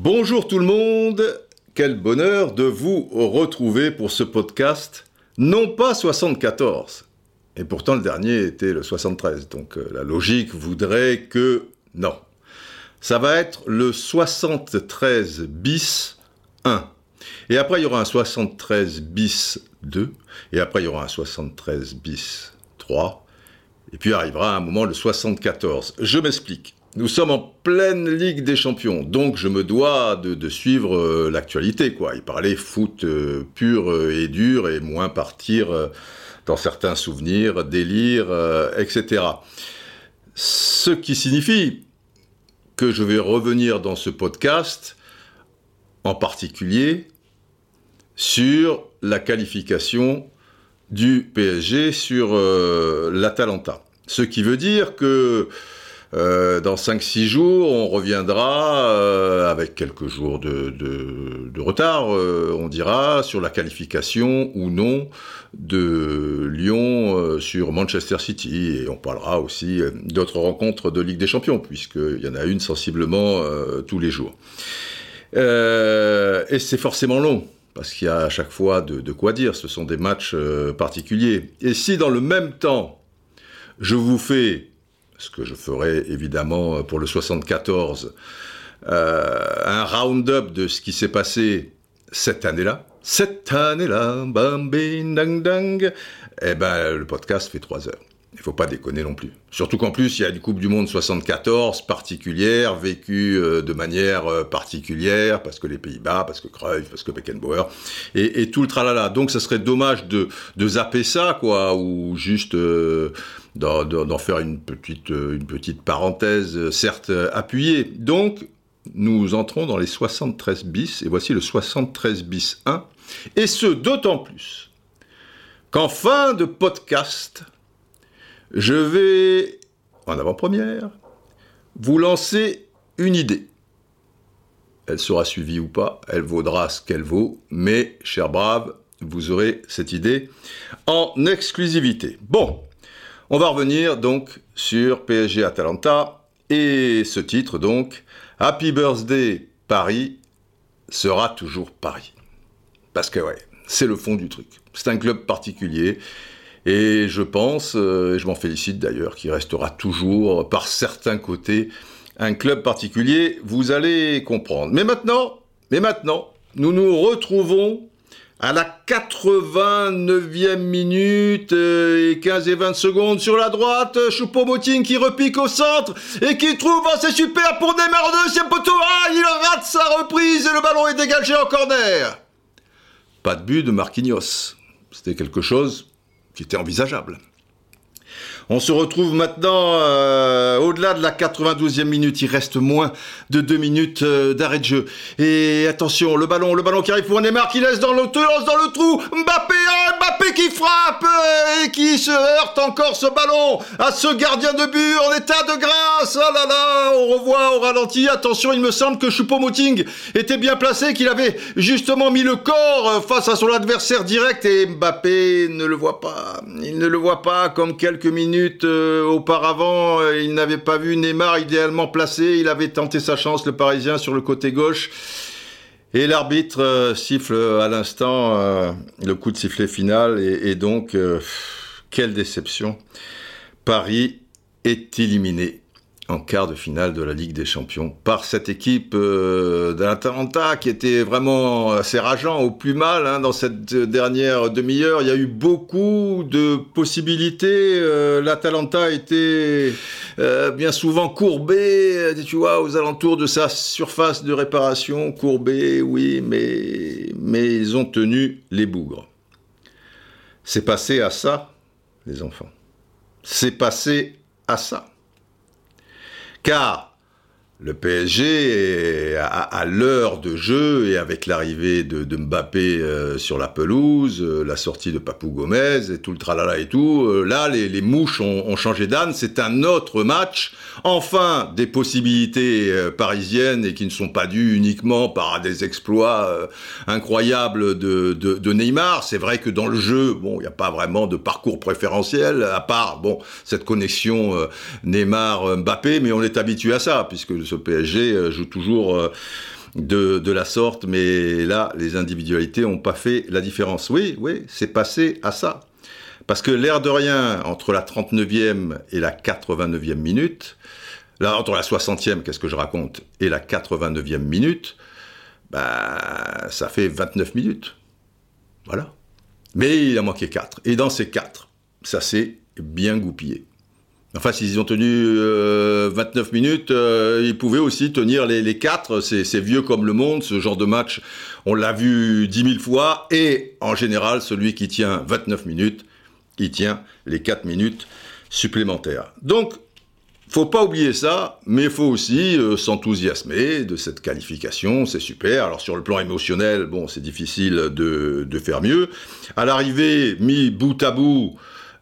Bonjour tout le monde, quel bonheur de vous retrouver pour ce podcast, non pas 74, et pourtant le dernier était le 73, donc euh, la logique voudrait que non. Ça va être le 73 bis 1. Et après, il y aura un 73 bis 2. Et après, il y aura un 73 bis 3. Et puis arrivera un moment le 74. Je m'explique. Nous sommes en pleine Ligue des Champions, donc je me dois de, suivre euh, l'actualité, quoi. Y parler foot euh, pur euh, et dur et moins partir dans certains souvenirs, délires, etc. Ce qui signifie que je vais revenir dans ce podcast, en particulier sur la qualification du PSG sur l'Atalanta. Ce qui veut dire que euh, dans 5-6 jours, on reviendra euh, avec quelques jours de, retard, on dira, sur la qualification ou non de Lyon sur Manchester City. Et on parlera aussi d'autres rencontres de Ligue des Champions, puisqu'il y en a une sensiblement tous les jours. et c'est forcément long parce qu'il y a à chaque fois de, quoi dire, ce sont des matchs particuliers. Et si dans le même temps, je vous fais ce que je ferai évidemment pour le 74, euh, un round-up de ce qui s'est passé cette année-là. Cette année-là, bam, bing, dang, dang. Eh ben, le podcast fait trois heures. Il faut pas déconner non plus. Surtout qu'en plus, il y a une Coupe du Monde 74 particulière, vécue euh, de manière euh, particulière, parce que les Pays-Bas, parce que Cruyff, parce que Beckenbauer, et, tout le tralala. Donc, ça serait dommage de, de zapper ça, quoi, ou juste d'en faire une petite, euh, parenthèse, euh, certes euh, appuyée. Donc, nous entrons dans les 73 bis, et voici le 73 bis 1, et ce d'autant plus qu'en fin de podcast, je vais, en avant-première, vous lancer une idée. Elle sera suivie ou pas, elle vaudra ce qu'elle vaut, mais, cher brave, vous aurez cette idée en exclusivité. Bon, on va revenir donc sur PSG Atalanta et ce titre donc Happy Birthday Paris sera toujours Paris. Parce que ouais, c'est le fond du truc. C'est un club particulier et je pense, euh, et je m'en félicite d'ailleurs, qu'il restera toujours par certains côtés un club particulier. Vous allez comprendre. Mais maintenant, mais maintenant, nous nous retrouvons à la 89e minute euh, et 15 et 20 secondes sur la droite, Choupo-Moting qui repique au centre et qui trouve, c'est super pour Neymar au deuxième poteau, ah, il rate sa reprise et le ballon est dégagé en corner. Pas de but de Marquinhos. C'était quelque chose qui était envisageable. On se retrouve maintenant euh, au-delà de la 92e minute. Il reste moins de deux minutes euh, d'arrêt de jeu. Et attention, le ballon, le ballon qui arrive pour Neymar qui laisse dans le, lance dans le trou. Mbappé, hein, Qui frappe euh, et qui se heurte encore ce ballon à ce gardien de but en état de grâce. Ah là là, on revoit au ralenti. Attention, il me semble que Choupo-Moting était bien placé, qu'il avait justement mis le corps face à son adversaire direct et Mbappé ne le voit pas. Il ne le voit pas comme quelques minutes euh, auparavant, il n'avait pas vu Neymar idéalement placé. Il avait tenté sa chance, le Parisien, sur le côté gauche. Et l'arbitre euh, siffle à l'instant le coup de sifflet final. et donc, quelle déception. Paris est éliminé en quart de finale de la Ligue des Champions par cette équipe euh, d'Atalanta qui était vraiment assez rageant au plus mal hein, dans cette dernière demi-heure. Il y a eu beaucoup de possibilités. Euh, L'Atalanta était euh, bien souvent courbé, tu vois, aux alentours de sa surface de réparation, courbé, oui, mais, mais ils ont tenu les bougres. C'est passé à ça, les enfants. C'est passé à ça car le PSG, à, l'heure de jeu et avec l'arrivée de, Mbappé euh, sur la pelouse, euh, la sortie de Papou Gomez et tout le tralala et tout, euh, là, les, mouches ont, changé d'âne. C'est un autre match. Enfin, des possibilités parisiennes et qui ne sont pas dues uniquement par des exploits incroyables de, Neymar. C'est vrai que dans le jeu, bon, il n'y a pas vraiment de parcours préférentiel, à part, bon, cette connexion Neymar-Mbappé, mais on est habitué à ça, puisque PSG euh, joue toujours euh, de, la sorte, mais là, les individualités n'ont pas fait la différence. Oui, oui, c'est passé à ça. Parce que l'air de rien, entre la 39e et la 89e minute, là, entre la 60e, qu'est-ce que je raconte, et la 89e minute, bah, ça fait 29 minutes. Voilà. Mais il a manqué 4. Et dans ces 4, ça s'est bien goupillé. Enfin, s'ils ont tenu 29 euh, minutes, euh, ils pouvaient aussi tenir les, les 4. C'est vieux comme le monde, ce genre de match. On l'a vu 10 000 fois. Et en général, celui qui tient 29 minutes, il tient les 4 minutes supplémentaires. Donc, faut pas oublier ça, mais faut aussi euh, s'enthousiasmer de cette qualification, c'est super. Alors sur le plan émotionnel, bon, c'est difficile de, faire mieux. À l'arrivée, mis bout à bout,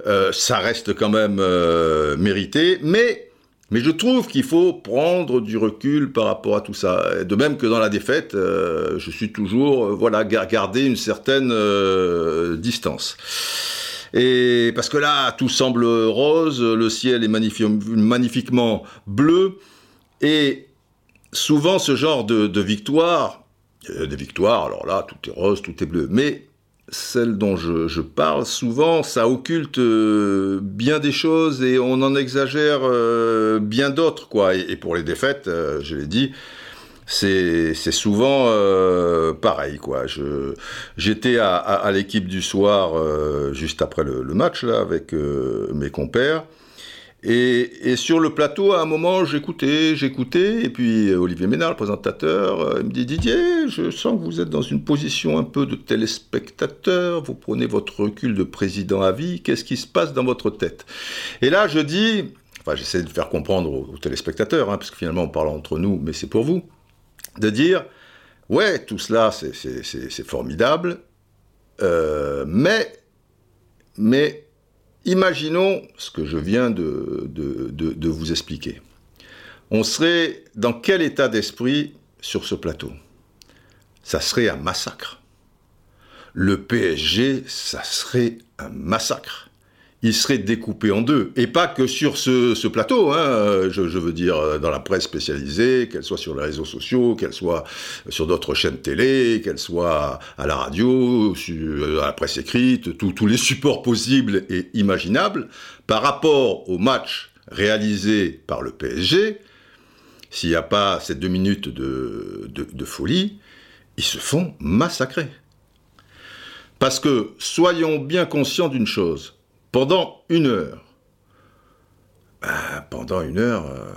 euh, ça reste quand même euh, mérité, mais mais je trouve qu'il faut prendre du recul par rapport à tout ça. De même que dans la défaite, euh, je suis toujours, voilà, garder une certaine distance. Et parce que là, tout semble rose, le ciel est magnifiquement bleu, et souvent ce genre de, de victoire, des victoires, alors là, tout est rose, tout est bleu, mais celle dont je, parle, souvent, ça occulte euh, bien des choses et on en exagère euh, bien d'autres, quoi. Et, pour les défaites, euh, je l'ai dit, c'est souvent pareil, quoi. J'étais à, l'équipe du soir juste après le, le, match, là, avec mes compères. Et, sur le plateau, à un moment, j'écoutais, j'écoutais, et puis Olivier Ménard, le présentateur, euh, il me dit Didier, je sens que vous êtes dans une position un peu de téléspectateur, vous prenez votre recul de président à vie, qu'est-ce qui se passe dans votre tête? Et là, je dis, enfin, j'essaie de faire comprendre aux, téléspectateurs, hein, parce que finalement, on parle entre nous, mais c'est pour vous, de dire ouais, tout cela, c'est formidable, euh, mais, mais Imaginons ce que je viens de, vous expliquer. On serait dans quel état d'esprit sur ce plateau? Ça serait un massacre. Le PSG, ça serait un massacre il serait découpé en deux. Et pas que sur ce, plateau, hein, je, veux dire dans la presse spécialisée, qu'elle soit sur les réseaux sociaux, qu'elle soit sur d'autres chaînes télé, qu'elle soit à la radio, sur, à la presse écrite, tous les supports possibles et imaginables, par rapport au match réalisé par le PSG, s'il n'y a pas ces deux minutes de folie, ils se font massacrer. Parce que soyons bien conscients d'une chose, pendant une heure. Ben, pendant une heure, euh,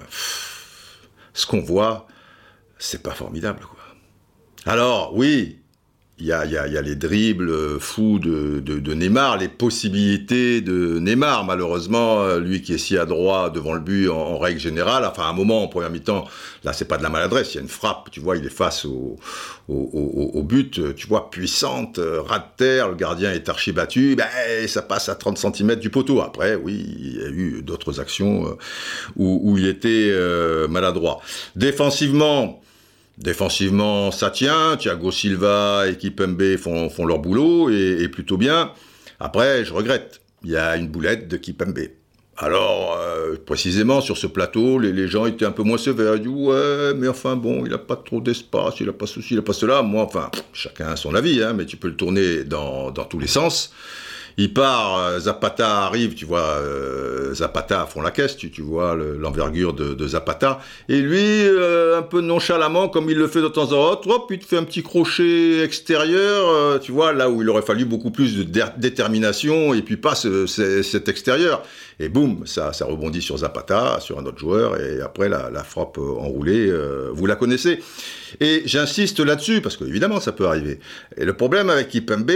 ce qu'on voit, c'est pas formidable, quoi. Alors, oui, il y a, les dribbles fous de, de, Neymar, les possibilités de Neymar, malheureusement, euh, lui qui est si adroit devant le but en, règle générale. Enfin, à un moment, en première mi-temps, là, c'est pas de la maladresse, il y a une frappe, tu vois, il est face au, au, but, tu vois, puissante, euh, ras de terre, le gardien est archi battu, ben, ça passe à 30 cm du poteau. Après, oui, il y a eu d'autres actions euh, où, il était maladroit. Défensivement, Défensivement, ça tient. Thiago Silva et Kipembe font, font leur boulot et, plutôt bien. Après, je regrette. Il y a une boulette de Kipembe. Alors, euh, précisément, sur ce plateau, les, gens étaient un peu moins sévères. Ils disent, ouais, mais enfin, bon, il n'a pas trop d'espace, il n'a pas ceci, il n'a pas cela. Moi, enfin, chacun a son avis, hein, mais tu peux le tourner dans, tous les sens il part, euh, Zapata arrive, tu vois, euh, Zapata font la caisse, tu, vois l'envergure de, Zapata, et lui, un peu nonchalamment, comme il le fait de temps en temps, hop, il te fait un petit crochet extérieur, tu vois, là où il aurait fallu beaucoup plus de détermination, et puis pas cet extérieur. Et boum, ça, ça rebondit sur Zapata, sur un autre joueur, et après la, frappe enroulée, vous la connaissez. Et j'insiste là-dessus, parce que évidemment ça peut arriver. Et le problème avec Ipembe,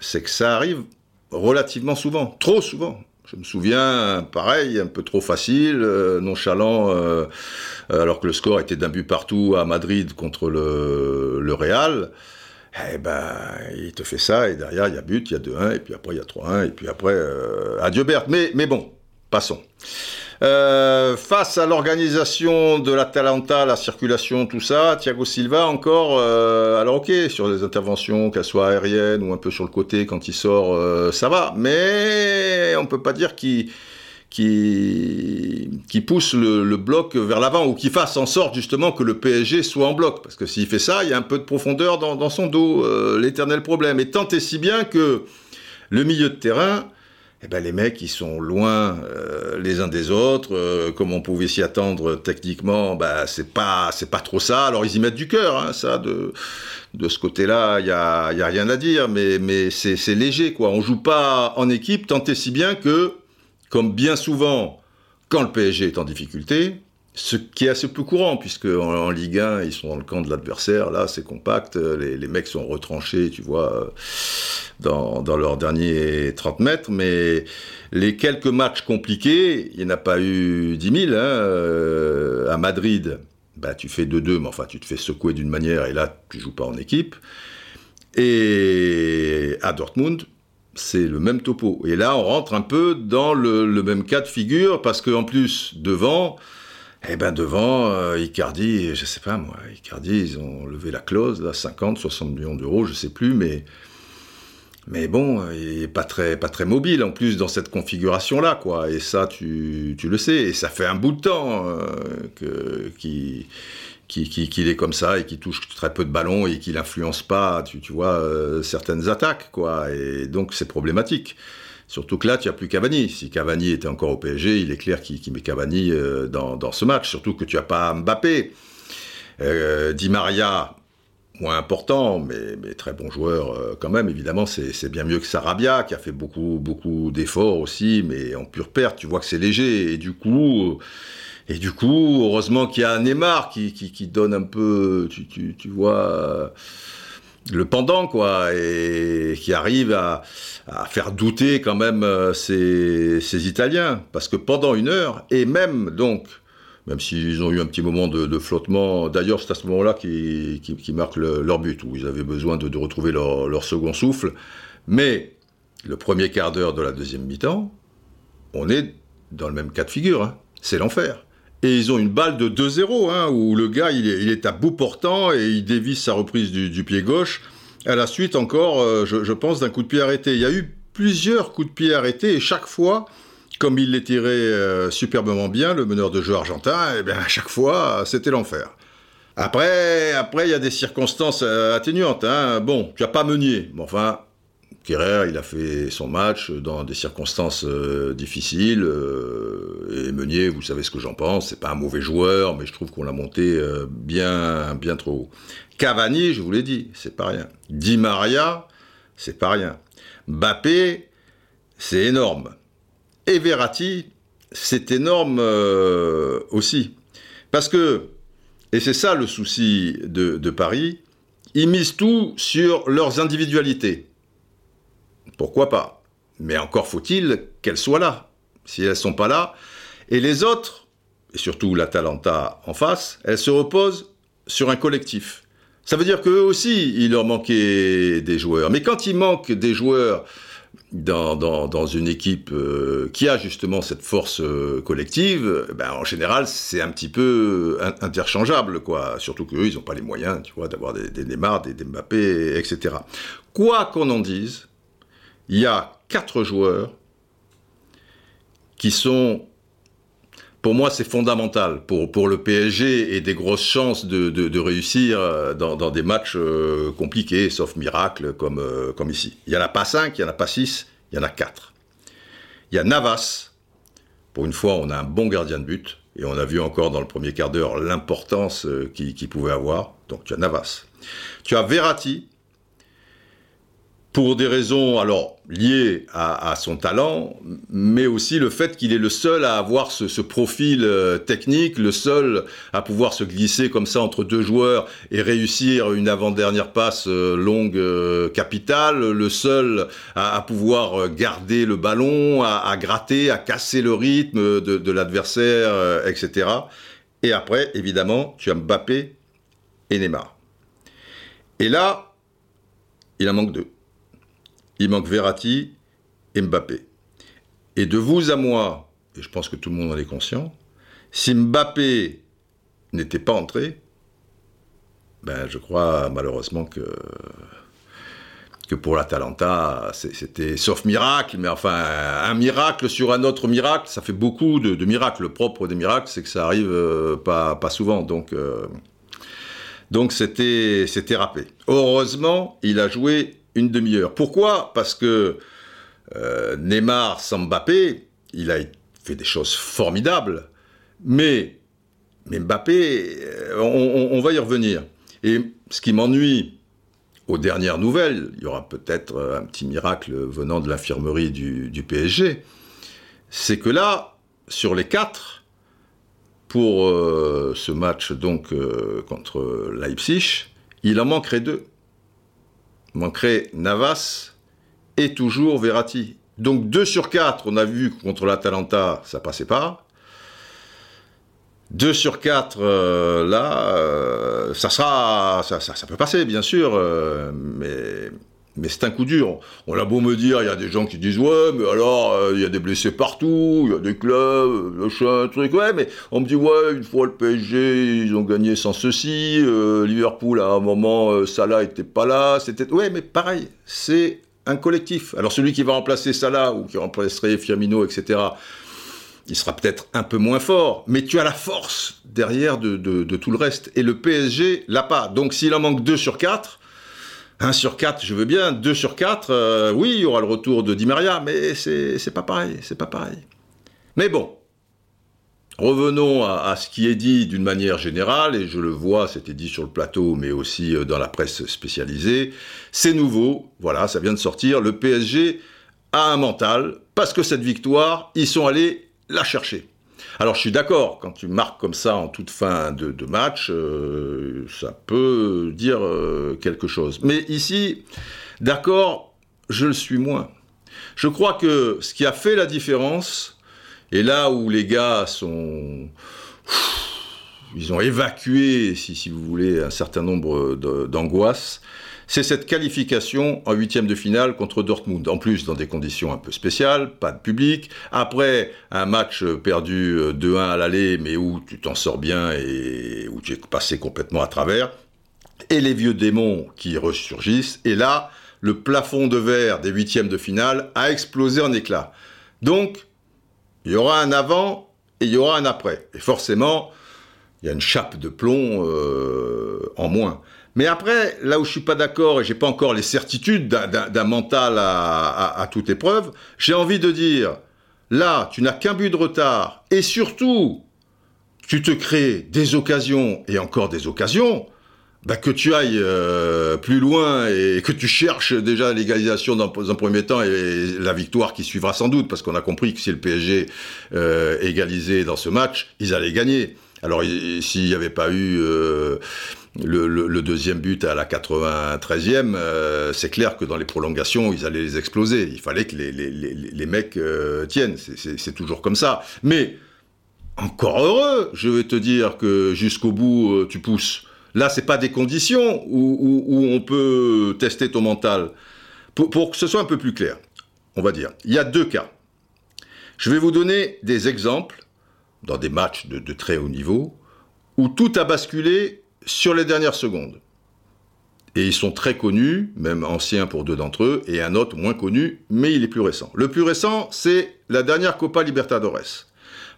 c'est que ça arrive relativement souvent, trop souvent. Je me souviens, pareil, un peu trop facile, nonchalant, alors que le score était d'un but partout à Madrid contre le, Real eh ben, il te fait ça, et derrière, il y a but, il y a 2-1, et puis après, il y a 3-1, et puis après, euh, adieu Berthe. Mais bon, passons. Euh, face à l'organisation de l'Atalanta, la circulation, tout ça, Thiago Silva encore, euh, alors ok, sur les interventions, qu'elles soient aériennes ou un peu sur le côté quand il sort, ça va, mais on peut pas dire qu'il qui, qui pousse le, bloc vers l'avant ou qui fasse en sorte justement que le PSG soit en bloc. Parce que s'il fait ça, il y a un peu de profondeur dans, son dos, euh, l'éternel problème. Et tant et si bien que le milieu de terrain, eh ben, les mecs, ils sont loin euh, les uns des autres. Euh, comme on pouvait s'y attendre techniquement, bah, c'est pas, c'est pas trop ça. Alors ils y mettent du cœur, hein, ça. De, de ce côté-là, il y a, y a rien à dire, mais, mais c'est, c'est léger, quoi. On joue pas en équipe, tant et si bien que comme bien souvent quand le PSG est en difficulté, ce qui est assez peu courant, puisque en, Ligue 1, ils sont dans le camp de l'adversaire, là c'est compact, les, mecs sont retranchés, tu vois, dans, leurs derniers 30 mètres, mais les quelques matchs compliqués, il n'y en a pas eu 10 000, hein, euh, à Madrid, bah, tu fais 2-2, mais enfin tu te fais secouer d'une manière, et là tu joues pas en équipe, et à Dortmund, c'est le même topo. Et là, on rentre un peu dans le, même cas de figure, parce qu'en plus, devant, eh ben devant, euh, Icardi, je sais pas moi, Icardi, ils ont levé la clause, là, 50, 60 millions d'euros, je sais plus, mais, mais bon, il est pas très, pas très mobile, en plus, dans cette configuration-là, quoi. Et ça, tu, tu, le sais, et ça fait un bout de temps euh, qu'il est comme ça et qui touche très peu de ballons et qu'il n'influence pas, tu, tu vois, euh, certaines attaques, quoi. Et donc c'est problématique. Surtout que là, tu n'as plus Cavani. Si Cavani était encore au PSG, il est clair qu'il met Cavani euh, dans, ce match. Surtout que tu n'as pas Mbappé. Euh, Di Maria, moins important, mais, très bon joueur euh, quand même. Évidemment, c'est bien mieux que Sarabia, qui a fait beaucoup, d'efforts aussi, mais en pure perte, tu vois que c'est léger. Et du coup, et du coup, heureusement qu'il y a Neymar qui, donne un peu, tu vois, le pendant, quoi, et qui arrive à, faire douter quand même euh, ces, Italiens. Parce que pendant une heure, et même donc, même s'ils ont eu un petit moment de, flottement, d'ailleurs c'est à ce moment-là qui, qui marquent leur but, où ils avaient besoin de, retrouver leur, leur, second souffle. Mais le premier quart d'heure de la deuxième mi-temps, on est dans le même cas de figure, hein. c'est l'enfer. Et ils ont une balle de 2-0, hein, où le gars, il est, à bout portant et il dévisse sa reprise du, pied gauche. À la suite, encore, euh, je, pense, d'un coup de pied arrêté. Il y a eu plusieurs coups de pied arrêtés et chaque fois, comme il les tirait euh, superbement bien, le meneur de jeu argentin, et eh bien, à chaque fois, c'était l'enfer. Après, après, il y a des circonstances euh, atténuantes. Hein. Bon, tu n'as pas Meunier. Bon, enfin, Kerrer, il a fait son match dans des circonstances euh, difficiles. Euh, et Meunier, vous savez ce que j'en pense, c'est pas un mauvais joueur, mais je trouve qu'on l'a monté euh, bien, bien trop haut. Cavani, je vous l'ai dit, c'est pas rien. Di Maria, c'est pas rien. Bappé, c'est énorme. Et c'est énorme aussi. Parce que, et c'est ça le souci de, de Paris, ils misent tout sur leurs individualités. Pourquoi pas? Mais encore faut-il qu'elles soient là. Si elles ne sont pas là, et les autres, et surtout l'Atalanta en face, elles se reposent sur un collectif. Ça veut dire qu'eux aussi, il leur manquait des joueurs. Mais quand il manque des joueurs dans, dans, une équipe euh, qui a justement cette force euh, collective, ben, en général, c'est un petit peu interchangeable, quoi. Surtout qu'eux, ils n'ont pas les moyens, tu vois, d'avoir des, des Neymar, des, des Mbappé, etc. Quoi qu'on en dise, il y a quatre joueurs qui sont, pour moi, c'est fondamental pour, pour le PSG et des grosses chances de, de, réussir euh, dans, dans, des matchs euh, compliqués, sauf miracle, comme, euh, comme ici. Il n'y en a pas cinq, il n'y en a pas six, il y en a quatre. Il y a Navas. Pour une fois, on a un bon gardien de but. Et on a vu encore dans le premier quart d'heure l'importance qu'il pouvait avoir. Donc tu as Navas. Tu as Verratti, pour des raisons alors liées à, son talent, mais aussi le fait qu'il est le seul à avoir ce, profil euh, technique, le seul à pouvoir se glisser comme ça entre deux joueurs et réussir une avant-dernière passe euh, longue euh, capitale, le seul à, pouvoir garder le ballon, à, gratter, à casser le rythme de, de l'adversaire, etc. Et après, évidemment, tu as Mbappé et Neymar. Et là, il en manque deux il manque Verratti et Mbappé. Et de vous à moi, et je pense que tout le monde en est conscient, si Mbappé n'était pas entré, ben je crois malheureusement que, que pour l'Atalanta, c'était sauf miracle, mais enfin un miracle sur un autre miracle, ça fait beaucoup de, miracles. Le propre des miracles, c'est que ça arrive euh, pas, pas souvent. Donc euh, c'était c'était râpé. Heureusement, il a joué une demi-heure. Pourquoi? Parce que euh, Neymar sans Mbappé, il a fait des choses formidables, mais, mais Mbappé, euh, on, va y revenir. Et ce qui m'ennuie aux dernières nouvelles, il y aura peut-être un petit miracle venant de l'infirmerie du, PSG, c'est que là, sur les quatre, pour euh, ce match donc contre Leipzig, il en manquerait deux manquerait Navas et toujours Verratti. Donc 2 sur 4, on a vu contre l'Atalanta, ça passait pas. 2 sur 4, euh, là, euh, ça sera, ça, ça, peut passer, bien sûr, euh, mais mais c'est un coup dur. On a beau me dire, il y a des gens qui disent ouais, mais alors euh, il y a des blessés partout, il y a des clubs, machin, truc. Ouais, mais on me dit ouais, une fois le PSG, ils ont gagné sans ceci. Euh, Liverpool à un moment, euh, Salah était pas là. C'était ouais, mais pareil, c'est un collectif. Alors celui qui va remplacer Salah ou qui remplacerait Fiamino, etc. Il sera peut-être un peu moins fort, mais tu as la force derrière de, de tout le reste. Et le PSG l'a pas. Donc s'il en manque 2 sur 4, 1 sur 4, je veux bien. 2 sur 4, euh, oui, il y aura le retour de Di Maria, mais c'est pas pareil, c'est pas pareil. Mais bon, revenons à, ce qui est dit d'une manière générale, et je le vois, c'était dit sur le plateau, mais aussi euh, dans la presse spécialisée. C'est nouveau, voilà, ça vient de sortir. Le PSG a un mental, parce que cette victoire, ils sont allés la chercher. Alors je suis d'accord, quand tu marques comme ça en toute fin de, match, euh, ça peut dire euh, quelque chose. Mais ici, d'accord, je le suis moins. Je crois que ce qui a fait la différence, et là où les gars sont... Ils ont évacué, si, si vous voulez, un certain nombre d'angoisses, c'est cette qualification en huitième de finale contre Dortmund. En plus, dans des conditions un peu spéciales, pas de public. Après, un match perdu 2-1 euh, à l'aller, mais où tu t'en sors bien et où tu es passé complètement à travers. Et les vieux démons qui ressurgissent. Et là, le plafond de verre des huitièmes de finale a explosé en éclats. Donc, il y aura un avant et il y aura un après. Et forcément, il y a une chape de plomb euh, en moins. Mais après, là où je suis pas d'accord et j'ai pas encore les certitudes d'un mental à, toute épreuve, j'ai envie de dire, là, tu n'as qu'un but de retard et surtout, tu te crées des occasions et encore des occasions. Bah, que tu ailles euh, plus loin et que tu cherches déjà l'égalisation dans, un premier temps et la victoire qui suivra sans doute, parce qu'on a compris que si le PSG euh, égalisait dans ce match, ils allaient gagner. Alors s'il n'y avait pas eu euh, le, deuxième but à la 93e, euh, c'est clair que dans les prolongations, ils allaient les exploser. Il fallait que les, mecs euh, tiennent. C'est toujours comme ça. Mais encore heureux, je vais te dire que jusqu'au bout, euh, tu pousses. Là, c'est pas des conditions où, on peut tester ton mental. Pour, que ce soit un peu plus clair, on va dire, il y a deux cas. Je vais vous donner des exemples dans des matchs de très haut niveau où tout a basculé sur les dernières secondes. Et ils sont très connus, même anciens pour deux d'entre eux, et un autre moins connu, mais il est plus récent. Le plus récent, c'est la dernière Copa Libertadores.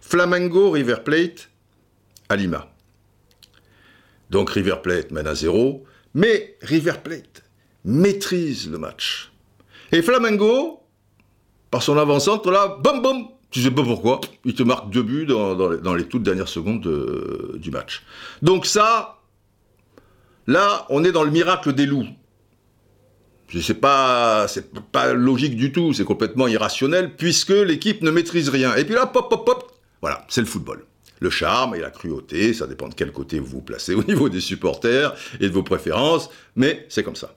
Flamengo River Plate à Lima. Donc River Plate mène à zéro, mais River Plate maîtrise le match. Et Flamengo, par son avant-centre, là, bam bam, tu sais pas pourquoi, il te marque deux buts dans, les, toutes dernières secondes euh, du match. Donc ça, Là, on est dans le miracle des loups. C'est pas, c'est pas logique du tout, c'est complètement irrationnel puisque l'équipe ne maîtrise rien. Et puis là, pop, pop, pop, voilà, c'est le football. Le charme et la cruauté, ça dépend de quel côté vous vous placez au niveau des supporters et de vos préférences, mais c'est comme ça.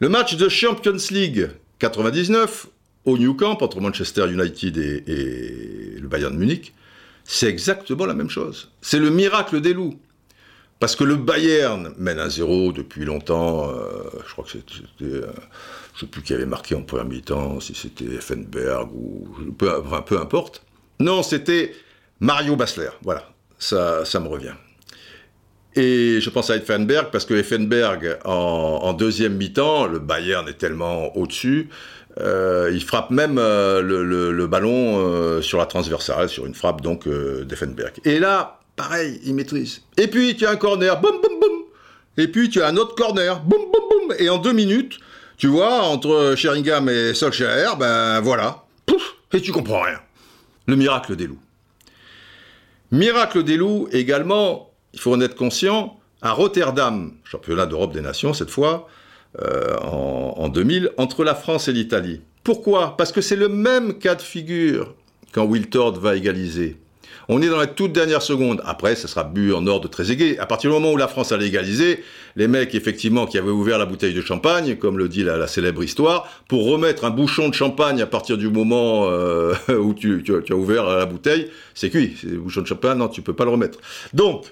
Le match de Champions League 99 au New Camp entre Manchester United et, et le Bayern de Munich, c'est exactement la même chose. C'est le miracle des loups. Parce que le Bayern mène à zéro depuis longtemps. Euh, je crois que c'était. Euh, je ne sais plus qui avait marqué en première mi-temps, si c'était Effenberg ou. Peu, peu importe. Non, c'était Mario Basler. Voilà, ça, ça me revient. Et je pense à Effenberg parce que Effenberg, en, deuxième mi-temps, le Bayern est tellement au-dessus, euh, il frappe même le, ballon sur la transversale, sur une frappe donc d'Effenberg. Et là, pareil, il maîtrise. Et puis tu as un corner, boum boum boum. Et puis tu as un autre corner, boum boum boum. Et en deux minutes, tu vois, entre Sheringham et Solskjaer, ben voilà, pouf, et tu comprends rien. Le miracle des loups. Miracle des loups également, il faut en être conscient, à Rotterdam, championnat d'Europe des Nations cette fois, euh, en, en 2000, entre la France et l'Italie. Pourquoi? Parce que c'est le même cas de figure quand Wiltord va égaliser. On est dans la toute dernière seconde. Après, ça sera bu en ordre très aigué. À partir du moment où la France a légalisé, les mecs, effectivement, qui avaient ouvert la bouteille de champagne, comme le dit la, célèbre histoire, pour remettre un bouchon de champagne à partir du moment euh, où tu, as ouvert la bouteille, c'est cuit. C'est bouchon de champagne, non, tu peux pas le remettre. Donc,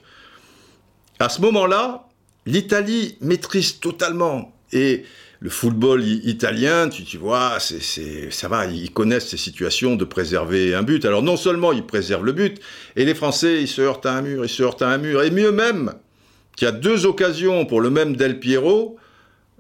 à ce moment-là, l'Italie maîtrise totalement. Et le football italien, tu, vois, c'est, ça va, ils connaissent ces situations de préserver un but. Alors non seulement ils préservent le but, et les Français, ils se heurtent à un mur, ils se heurtent à un mur. Et mieux même, qu'il y a deux occasions pour le même Del Piero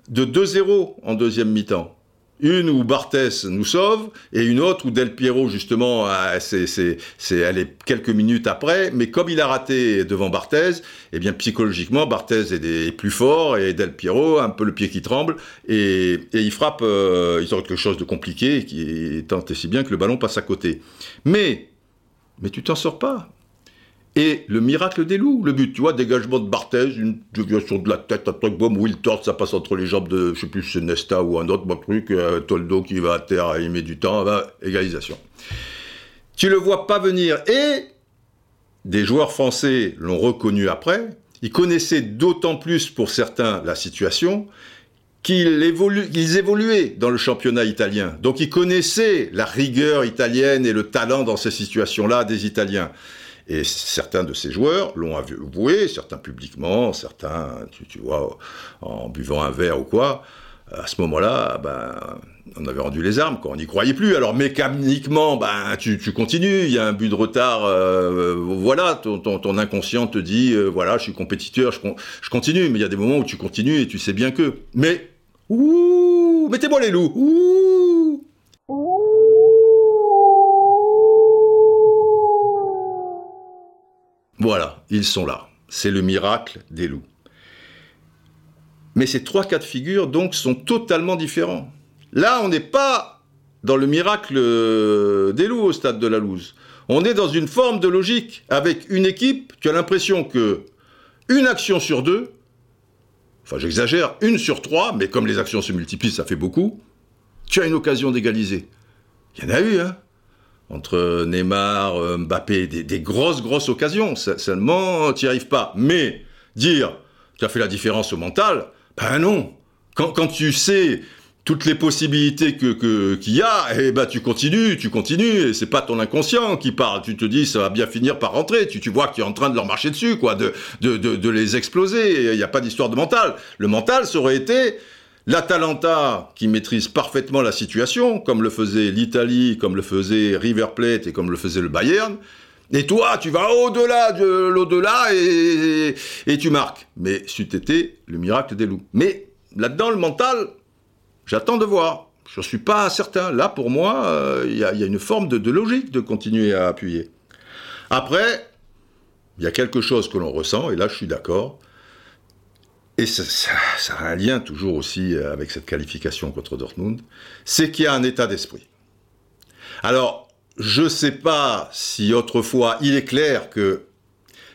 de 2-0 en deuxième mi-temps. Une où Barthès nous sauve et une autre où Del Piero justement, c'est, c'est, c'est, elle est quelques minutes après, mais comme il a raté devant Barthez, eh bien psychologiquement Barthez est, plus fort et Del Piero un peu le pied qui tremble et, et il frappe, euh, il sort quelque chose de compliqué qui tente si bien que le ballon passe à côté. Mais mais tu t'en sors pas et le miracle des loups, le but, tu vois, dégagement de Barthez, une déviation de la tête, un truc, boum, Will Tort, ça passe entre les jambes de, je sais plus, c'est Nesta ou un autre bon truc, euh, Toldo qui va à terre, il met du temps, bah, égalisation. Tu le vois pas venir, et des joueurs français l'ont reconnu après, ils connaissaient d'autant plus pour certains la situation, qu'ils évoluaient dans le championnat italien. Donc ils connaissaient la rigueur italienne et le talent dans ces situations-là des Italiens. Et certains de ces joueurs l'ont avoué, certains publiquement, certains, tu, vois, en buvant un verre ou quoi. À ce moment-là, ben, on avait rendu les armes, quoi. on n'y croyait plus. Alors mécaniquement, ben, tu, continues, il y a un but de retard, euh, voilà, ton, inconscient te dit, euh, voilà, je suis compétiteur, je, continue, mais il y a des moments où tu continues et tu sais bien que. Mais, ouh, mettez-moi les loups, ouh Voilà, ils sont là. C'est le miracle des loups. Mais ces trois cas de figure, donc, sont totalement différents. Là, on n'est pas dans le miracle euh, des loups au stade de la loose. On est dans une forme de logique. Avec une équipe, tu as l'impression que une action sur deux, enfin j'exagère, une sur trois, mais comme les actions se multiplient, ça fait beaucoup, tu as une occasion d'égaliser. Il y en a eu, hein entre Neymar, euh, Mbappé, des, grosses, grosses occasions. Seulement, tu n'y arrives pas. Mais dire, tu as fait la différence au mental, ben non. Quand, tu sais toutes les possibilités que qu'il y a, eh ben tu continues, tu continues, et c'est pas ton inconscient qui parle. Tu te dis ça va bien finir par rentrer. Tu, tu vois que tu es en train de leur marcher dessus, quoi, de de, de, de les exploser. Il n'y a pas d'histoire de mental. Le mental, ça aurait été L'Atalanta, qui maîtrise parfaitement la situation, comme le faisait l'Italie, comme le faisait River Plate et comme le faisait le Bayern. Et toi, tu vas au-delà de l'au-delà et, tu marques. Mais c'eût été le miracle des loups. Mais là-dedans, le mental, j'attends de voir. Je ne suis pas certain. Là, pour moi, euh, il y, a une forme de, de logique de continuer à appuyer. Après, il y a quelque chose que l'on ressent, et là, je suis d'accord et ça, a un lien toujours aussi euh, avec cette qualification contre Dortmund, c'est qu'il y a un état d'esprit. Alors, je ne sais pas si autrefois, il est clair que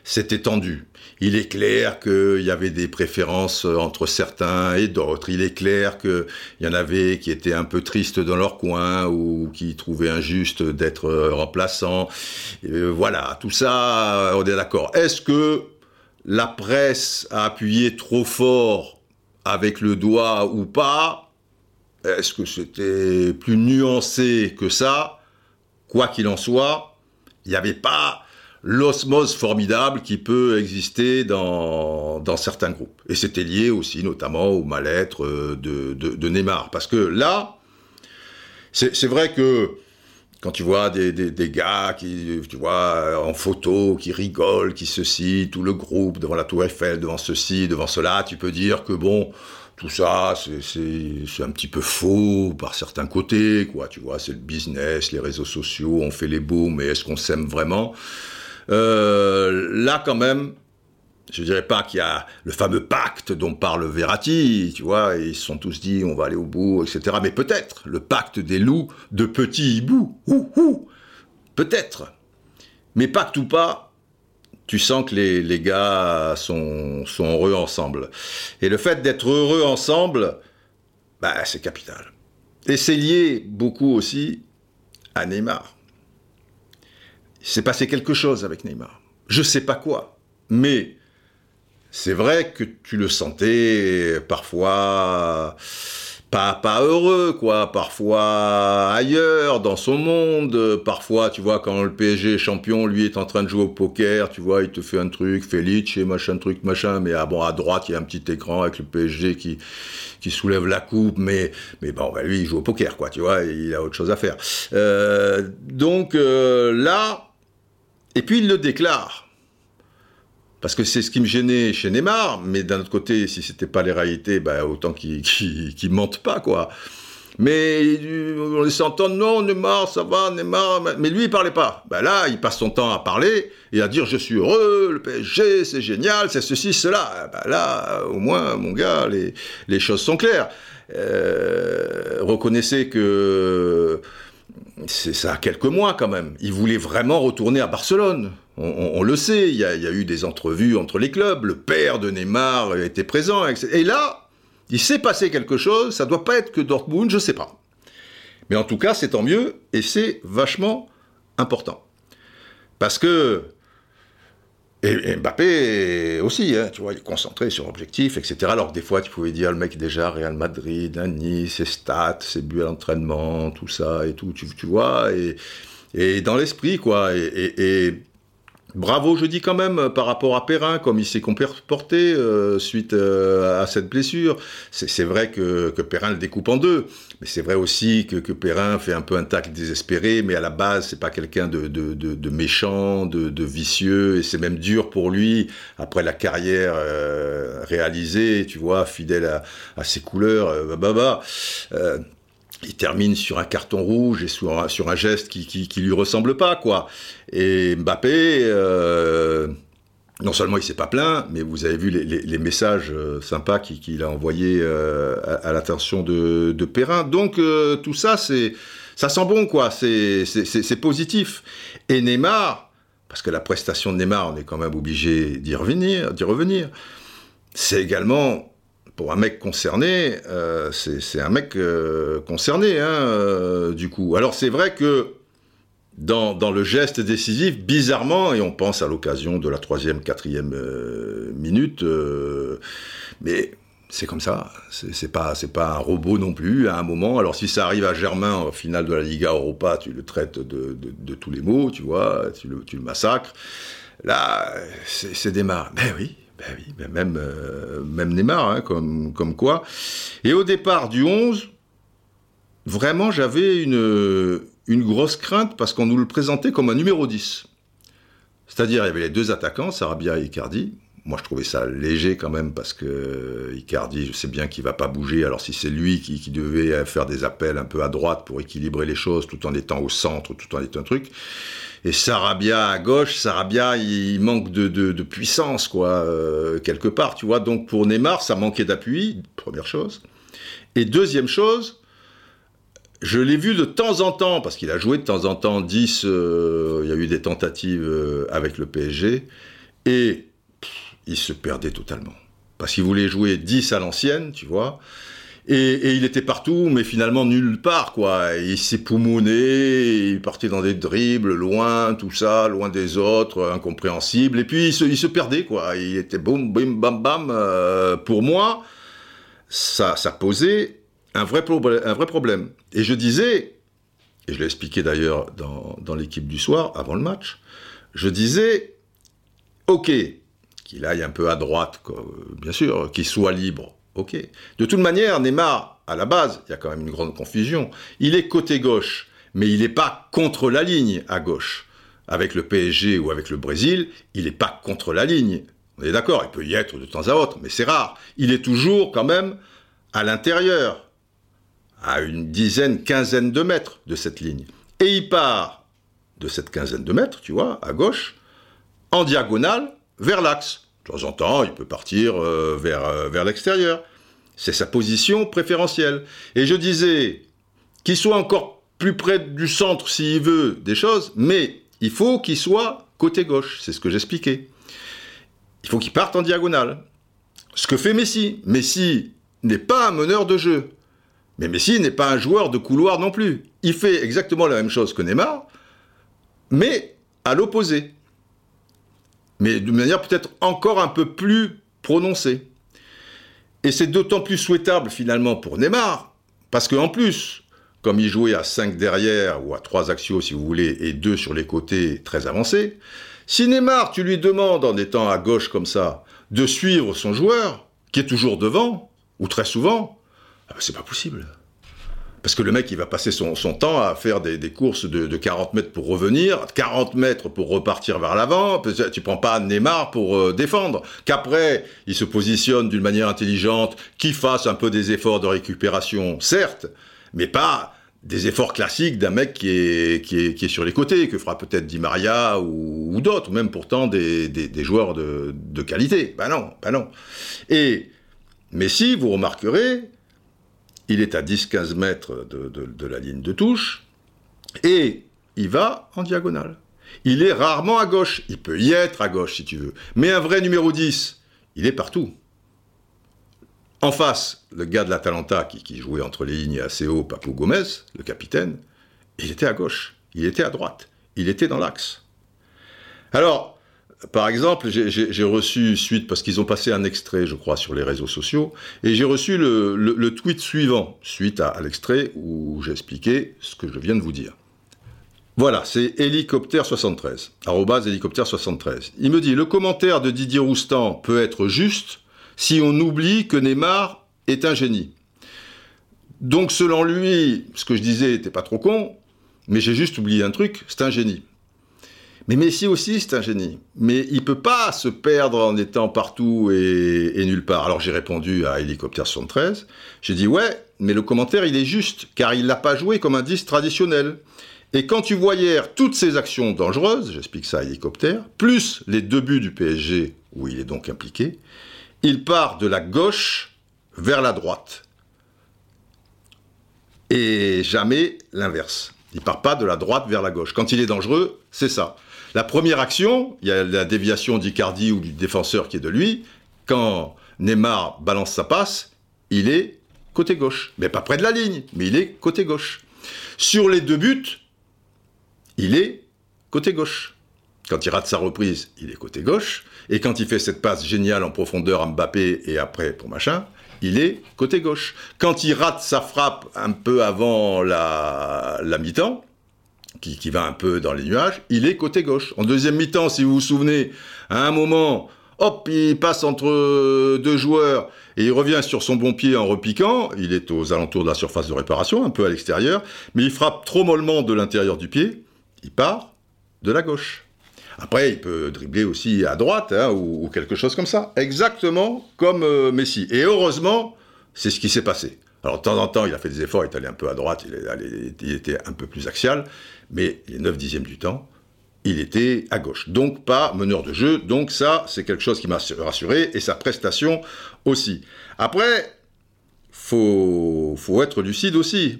c'était tendu. Il est clair qu'il y avait des préférences entre certains et d'autres. Il est clair qu'il y en avait qui étaient un peu tristes dans leur coin ou qui trouvaient injuste d'être remplaçants. voilà, tout ça, on est d'accord. Est-ce que la presse a appuyé trop fort avec le doigt ou pas Est-ce que c'était plus nuancé que ça? Quoi qu'il en soit, il n'y avait pas l'osmose formidable qui peut exister dans, dans certains groupes. Et c'était lié aussi notamment au mal-être euh, de, de, Neymar. Parce que là, c'est vrai que quand tu vois des, des, gars qui, tu vois, en photo, qui rigolent, qui ceci, tout le groupe devant la tour Eiffel, devant ceci, devant cela, tu peux dire que bon, tout ça, c'est un petit peu faux par certains côtés, quoi. Tu vois, c'est le business, les réseaux sociaux, on fait les beaux, mais est-ce qu'on s'aime vraiment? Euh, là, quand même, je dirais pas qu'il y a le fameux pacte dont parle Verratti, tu vois, ils se sont tous dit on va aller au bout, etc. Mais peut-être le pacte des loups de petits hiboux, ouh, peut-être. Mais pacte ou pas, tu sens que les, les gars sont, heureux ensemble. Et le fait d'être heureux ensemble, bah, c'est capital. Et c'est lié beaucoup aussi à Neymar. Il s'est passé quelque chose avec Neymar. Je sais pas quoi, mais c'est vrai que tu le sentais parfois pas, pas heureux, quoi, parfois ailleurs, dans son monde, parfois, tu vois, quand le PSG est champion, lui est en train de jouer au poker, tu vois, il te fait un truc, Felice, machin, truc, machin, mais ah, bon, à droite, il y a un petit écran avec le PSG qui, qui soulève la coupe, mais, mais bon, bah, lui, il joue au poker, quoi, tu vois, il a autre chose à faire. Euh, donc, euh, là, et puis il le déclare. Parce que c'est ce qui me gênait chez Neymar, mais d'un autre côté, si c'était pas les réalités, bah, autant qu'il qu mentent pas, quoi. Mais on laissait entendre, non, Neymar, ça va, Neymar, mais lui, il parlait pas. Ben là, il passe son temps à parler et à dire, je suis heureux, le PSG, c'est génial, c'est ceci, cela. Ben là, au moins, mon gars, les, choses sont claires. Euh, reconnaissez que ça a quelques mois quand même. Il voulait vraiment retourner à Barcelone. On, le sait, il y, a, eu des entrevues entre les clubs, le père de Neymar était présent, Et là, il s'est passé quelque chose, ça doit pas être que Dortmund, je sais pas. Mais en tout cas, c'est tant mieux, et c'est vachement important. Parce que et, Mbappé aussi, hein, tu vois, il est concentré sur l'objectif, etc. Alors des fois, tu pouvais dire, le mec déjà Real Madrid, Nice, ses stats, ses buts à l'entraînement, tout ça et tout, tu, vois, et, dans l'esprit, quoi. Bravo, je dis quand même, euh, par rapport à Perrin, comme il s'est comporté euh, suite euh, à cette blessure. C'est vrai que, que, Perrin le découpe en deux, mais c'est vrai aussi que, que, Perrin fait un peu un tacle désespéré, mais à la base, c'est pas quelqu'un de, de, de, de, méchant, de, vicieux, et c'est même dur pour lui, après la carrière réalisée, tu vois, fidèle à, à ses couleurs, bah, bah, bah il termine sur un carton rouge et sur un, geste qui, qui, lui ressemble pas, quoi. Et Mbappé, euh, non seulement il s'est pas plaint, mais vous avez vu les, messages euh, sympas qu'il a envoyés euh, à, l'attention de, de, Perrin. Donc tout ça, c'est ça sent bon, quoi. C'est positif. Et Neymar, parce que la prestation de Neymar, on est quand même obligé d'y revenir, d'y revenir. C'est également pour un mec concerné, euh, c'est un mec euh, concerné, hein, euh, du coup. Alors c'est vrai que dans, le geste décisif, bizarrement, et on pense à l'occasion de la troisième, quatrième minute, mais c'est comme ça. C'est pas, c'est pas un robot non plus à un moment. Alors si ça arrive à Germain au final de la Liga Europa, tu le traites de, tous les mots, tu vois, tu le, massacres. Là, c'est des marres. Ben oui, ben même, euh, même Neymar, hein, comme, comme quoi. Et au départ du 11, vraiment, j'avais une, une grosse crainte parce qu'on nous le présentait comme un numéro 10. C'est-à-dire, il y avait les deux attaquants, Sarabia et Icardi. Moi, je trouvais ça léger quand même parce que Icardi, je sais bien qu'il va pas bouger. Alors, si c'est lui qui, devait faire des appels un peu à droite pour équilibrer les choses tout en étant au centre, tout en étant un truc, et Sarabia à gauche, Sarabia, il manque de, puissance, quoi, euh, quelque part, tu vois. Donc pour Neymar, ça manquait d'appui, première chose. Et deuxième chose, je l'ai vu de temps en temps, parce qu'il a joué de temps en temps 10, euh, il y a eu des tentatives euh, avec le PSG, Et il se perdait totalement. Parce qu'il voulait jouer 10 à l'ancienne, tu vois. Et, il était partout, mais finalement nulle part, quoi. Il s'époumonait, il partait dans des dribbles, loin, tout ça, loin des autres, incompréhensible. Et puis il se, perdait, quoi. Il était boum, bim, bam, bam. Euh, pour moi, ça, ça posait un vrai, un vrai problème. Et je disais, et je l'ai expliqué d'ailleurs dans, dans l'équipe du soir, avant le match, je disais, ok, qu'il aille un peu à droite, bien sûr, qu'il soit libre, ok. De toute manière, Neymar, à la base, il y a quand même une grande confusion, il est côté gauche, mais il n'est pas contre la ligne à gauche. Avec le PSG ou avec le Brésil, il n'est pas contre la ligne. On est d'accord, il peut y être de temps à autre, mais c'est rare. Il est toujours quand même à l'intérieur, à une dizaine, quinzaine de mètres de cette ligne. Et il part de cette quinzaine de mètres, tu vois, à gauche, en diagonale, vers l'axe. De temps en temps, il peut partir euh, vers, euh, vers l'extérieur. C'est sa position préférentielle. Et je disais qu'il soit encore plus près du centre s'il veut des choses, mais il faut qu'il soit côté gauche. C'est ce que j'expliquais. Il faut qu'il parte en diagonale. Ce que fait Messi. Messi n'est pas un meneur de jeu. Mais Messi n'est pas un joueur de couloir non plus. Il fait exactement la même chose que Neymar, mais à l'opposé. Mais de manière peut-être encore un peu plus prononcée. Et c'est d'autant plus souhaitable finalement pour Neymar, parce qu'en plus, comme il jouait à 5 derrière, ou à 3 axiaux si vous voulez, et 2 sur les côtés très avancés, si Neymar, tu lui demandes en étant à gauche comme ça, de suivre son joueur, qui est toujours devant, ou très souvent, ah ben, c'est pas possible. Parce que le mec, il va passer son, temps à faire des, courses de, 40 mètres pour revenir, 40 mètres pour repartir vers l'avant. Tu prends pas Neymar pour euh, défendre. Qu'après, il se positionne d'une manière intelligente, qu'il fasse un peu des efforts de récupération, certes, mais pas des efforts classiques d'un mec qui est, qui, est, sur les côtés, que fera peut-être Di Maria ou, d'autres, même pourtant des, joueurs de, de, qualité. Ben non, ben non. Et Messi, vous remarquerez, il est à 10-15 mètres de, la ligne de touche, et il va en diagonale. Il est rarement à gauche, il peut y être à gauche si tu veux, mais un vrai numéro 10, il est partout. En face, le gars de l'Atalanta qui, jouait entre les lignes assez haut, Papo Gomez, le capitaine, il était à gauche, il était à droite, il était dans l'axe. Alors, par exemple, j'ai reçu, suite, parce qu'ils ont passé un extrait, je crois, sur les réseaux sociaux, et j'ai reçu le, tweet suivant, suite à, l'extrait où j'expliquais ce que je viens de vous dire. Voilà, c'est hélicoptère73, arrobase hélicoptère73. Il me dit, le commentaire de Didier Roustan peut être juste si on oublie que Neymar est un génie. Donc selon lui, ce que je disais n'était pas trop con, mais j'ai juste oublié un truc, c'est un génie. Mais Messi aussi, c'est un génie. Mais il peut pas se perdre en étant partout et, nulle part. Alors j'ai répondu à Hélicoptère 73. J'ai dit ouais, mais le commentaire il est juste, car il l'a pas joué comme un disque traditionnel. Et quand tu vois toutes ces actions dangereuses, j'explique ça à Hélicoptère, plus les deux buts du PSG où il est donc impliqué, il part de la gauche vers la droite. Et jamais l'inverse. Il part pas de la droite vers la gauche. Quand il est dangereux, c'est ça. La première action, il y a la déviation d'Icardi ou du défenseur qui est de lui. Quand Neymar balance sa passe, il est côté gauche. Mais pas près de la ligne, mais il est côté gauche. Sur les deux buts, il est côté gauche. Quand il rate sa reprise, il est côté gauche. Et quand il fait cette passe géniale en profondeur à Mbappé et après pour machin, il est côté gauche. Quand il rate sa frappe un peu avant la, la mi-temps, qui, va un peu dans les nuages, il est côté gauche. En deuxième mi-temps, si vous vous souvenez, à un moment, hop, il passe entre deux joueurs et il revient sur son bon pied en repiquant. Il est aux alentours de la surface de réparation, un peu à l'extérieur, mais il frappe trop mollement de l'intérieur du pied. Il part de la gauche. Après, il peut dribbler aussi à droite hein, ou, quelque chose comme ça. Exactement comme euh, Messi. Et heureusement, c'est ce qui s'est passé. Alors, de temps en temps, il a fait des efforts, il est allé un peu à droite, il, il était un peu plus axial mais les 9 dixièmes du temps, il était à gauche. Donc pas meneur de jeu, donc ça, c'est quelque chose qui m'a rassuré, et sa prestation aussi. Après, faut, faut être lucide aussi.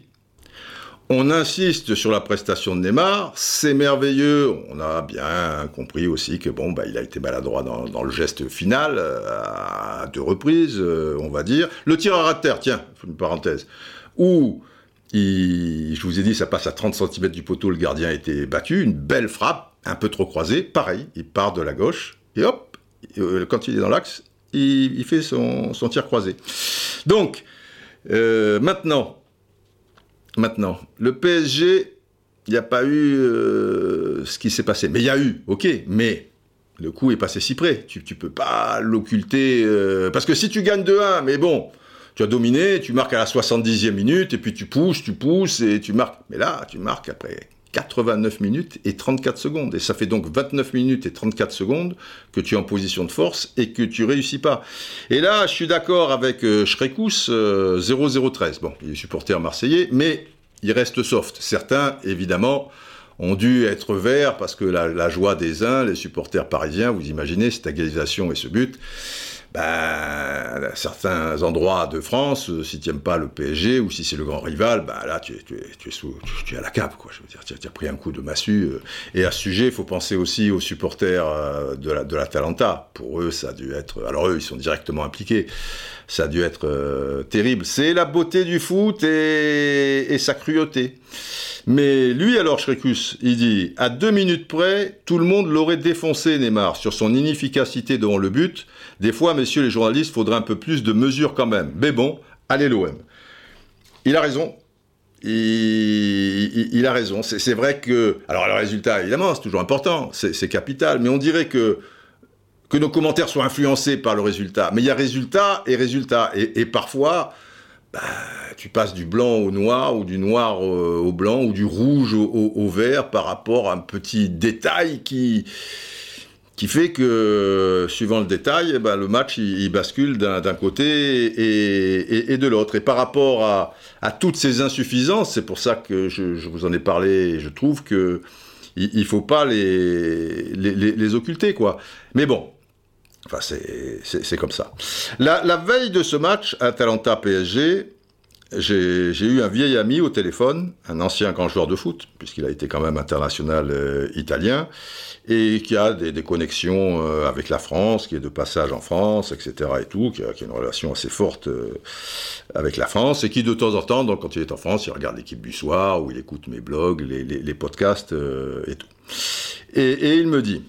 on insiste sur la prestation de Neymar, c'est merveilleux. On a bien compris aussi que bon, bah, il a été maladroit dans, le geste final euh, à deux reprises, euh, on va dire. Le tir à terre, tiens, une parenthèse, où je vous ai dit, ça passe à 30 cm du poteau, le gardien a été battu, une belle frappe, un peu trop croisée, pareil, il part de la gauche et hop, euh, quand il est dans l'axe, il, fait son, tir croisé. Donc, maintenant Maintenant, le PSG, il n'y a pas eu euh, ce qui s'est passé. Mais il y a eu, ok, mais le coup est passé si près. Tu peux pas l'occulter. Euh, parce que si tu gagnes 2-1, mais bon, tu as dominé, tu marques à la 70e minute, et puis tu pousses, tu pousses, et tu marques. Mais là, tu marques après 89 minutes et 34 secondes. Et ça fait donc 29 minutes et 34 secondes que tu es en position de force et que tu réussis pas. Et là, je suis d'accord avec euh, Schrekus, 0013. Bon, il est supporter marseillais, mais il reste soft. Certains, évidemment, ont dû être verts parce que la, la joie des uns, les supporters parisiens, vous imaginez cette égalisation et ce but, ben, certains endroits de France, euh, si tu pas le PSG ou si c'est le grand rival, ben là, tu es, tu es, sous, tu, es à la cape, quoi. Je veux dire, tu as, pris un coup de massue. Euh. Et à ce sujet, il faut penser aussi aux supporters euh, de la, de. Pour eux, ça a dû être. Alors, eux, ils sont directement impliqués. Ça a dû être terrible. C'est la beauté du foot et, et sa cruauté. Mais lui, alors, Schrekus, il dit à deux minutes près, tout le monde l'aurait défoncé, Neymar, sur son inefficacité devant le but. Des fois, messieurs les journalistes, faudrait un peu plus de mesure quand même. Mais bon, allez l'OM. Il a raison. Il, a raison. C'est vrai que. Alors, le résultat, évidemment, c'est toujours important, c'est capital, mais on dirait que que nos commentaires soient influencés par le résultat. Mais il y a résultat et résultat. Et, parfois, bah, tu passes du blanc au noir, ou du noir au, blanc, ou du rouge au, vert par rapport à un petit détail qui, qui fait que, suivant le détail, eh ben, le match, il, bascule d'un côté et, de l'autre. Et par rapport à, toutes ces insuffisances, c'est pour ça que je, vous en ai parlé, je trouve que il faut pas les, les, occulter, quoi. Mais bon, Enfin, c'est comme ça. La, la, veille de ce match, Atalanta-PSG, j'ai eu un vieil ami au téléphone, un ancien grand joueur de foot, puisqu'il a été quand même international euh, italien, et qui a des, connexions euh, avec la France, qui est de passage en France, etc. et tout, qui a, une relation assez forte euh, avec la France, et qui de temps en temps, donc, quand il est en France, il regarde l'équipe du soir, ou il écoute mes blogs, les, podcasts et tout. Et il me dit,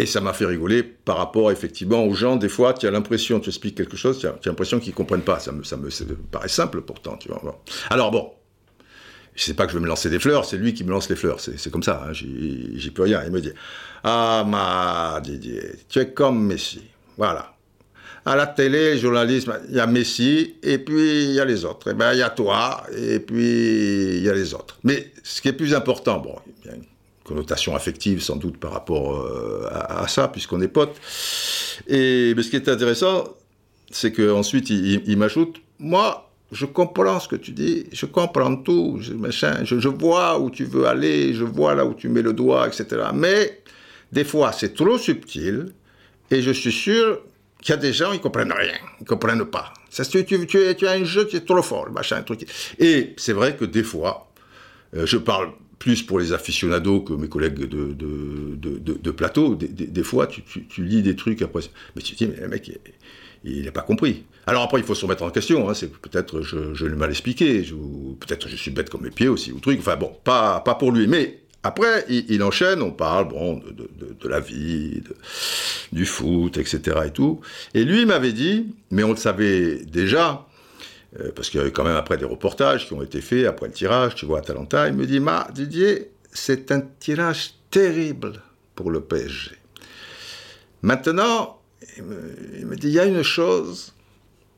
et ça m'a fait rigoler par rapport effectivement aux gens. Des fois, tu as l'impression, tu expliques quelque chose, tu as, l'impression qu'ils comprennent pas. Ça me, ça me paraît simple pourtant, tu vois. Alors bon, je sais pas que je vais me lancer des fleurs, c'est lui qui me lance les fleurs. C'est comme ça, hein, j'y peux rien. Il me dit Ah, ma Didier, tu es comme Messi. Voilà. À la télé, journalisme, il y a Messi et puis il y a les autres. Et eh ben il y a toi et puis il y a les autres. Mais ce qui est plus important, bon, il y a une connotation affective sans doute par rapport euh, à, ça, puisqu'on est potes. Et mais ce qui est intéressant, c'est qu'ensuite il, il, m'ajoute, moi, je comprends ce que tu dis, je comprends tout, je, machin, je, vois où tu veux aller, je vois là où tu mets le doigt, etc. Mais des fois, c'est trop subtil, et je suis sûr qu'il y a des gens, ils comprennent rien, ils comprennent pas. Ça, tu, tu, tu, tu as un jeu qui est trop fort, machin, un truc. Et c'est vrai que des fois, euh, je parle plus pour les aficionados que mes collègues de, de, plateau. Des, fois, tu, lis des trucs après, mais tu te dis, mais le mec, il n'a pas compris. Alors après, il faut se remettre en question. Hein, c'est peut-être je, je l'ai mal expliqué, peut-être je suis bête comme mes pieds aussi, ou truc. Enfin bon, pas, pas pour lui. Mais après, il, enchaîne, on parle bon, de, la vie, du foot, etc. Et tout. Et lui, m'avait dit, mais on le savait déjà, euh, parce qu'il y a eu quand même après des reportages qui ont été faits après le tirage, tu vois, à Talenta, il me dit, Ma, Didier, c'est un tirage terrible pour le PSG. Maintenant, il me, dit, il y a une chose,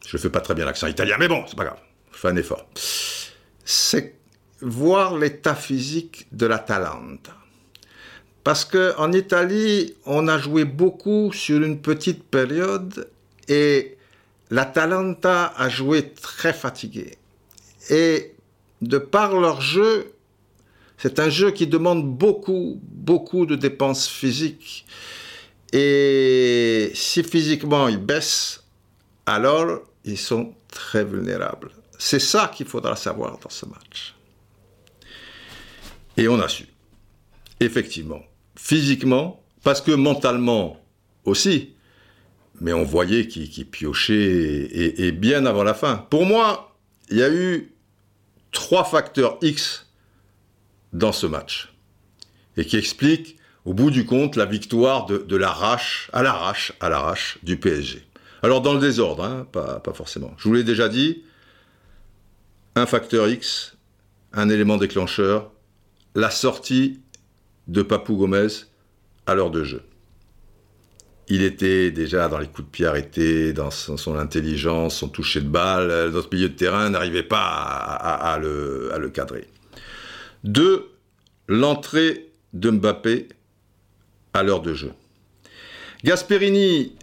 je ne fais pas très bien l'accent italien, mais bon, c'est pas grave, je fais un effort, c'est voir l'état physique de la Talenta. Parce qu'en Italie, on a joué beaucoup sur une petite période et l'Atalanta a joué très fatigué. Et de par leur jeu, c'est un jeu qui demande beaucoup, beaucoup de dépenses physiques. Et si physiquement ils baissent, alors ils sont très vulnérables. C'est ça qu'il faudra savoir dans ce match. Et on a su. Effectivement. Physiquement, parce que mentalement aussi. Mais on voyait qu'il piochait et, bien avant la fin. Pour moi, il y a eu trois facteurs X dans ce match. Et qui expliquent, au bout du compte, la victoire de, l'arrache, à l'arrache, à l'arrache du PSG. Alors dans le désordre, hein, pas, pas forcément. Je vous l'ai déjà dit, un facteur X, un élément déclencheur, la sortie de Papou Gomez à l'heure de jeu. Il était déjà dans les coups de pied arrêtés, dans son, intelligence, son toucher de balle. Notre milieu de terrain n'arrivait pas à, le, à, le, cadrer. Deux, l'entrée de Mbappé à l'heure de jeu. Gasperini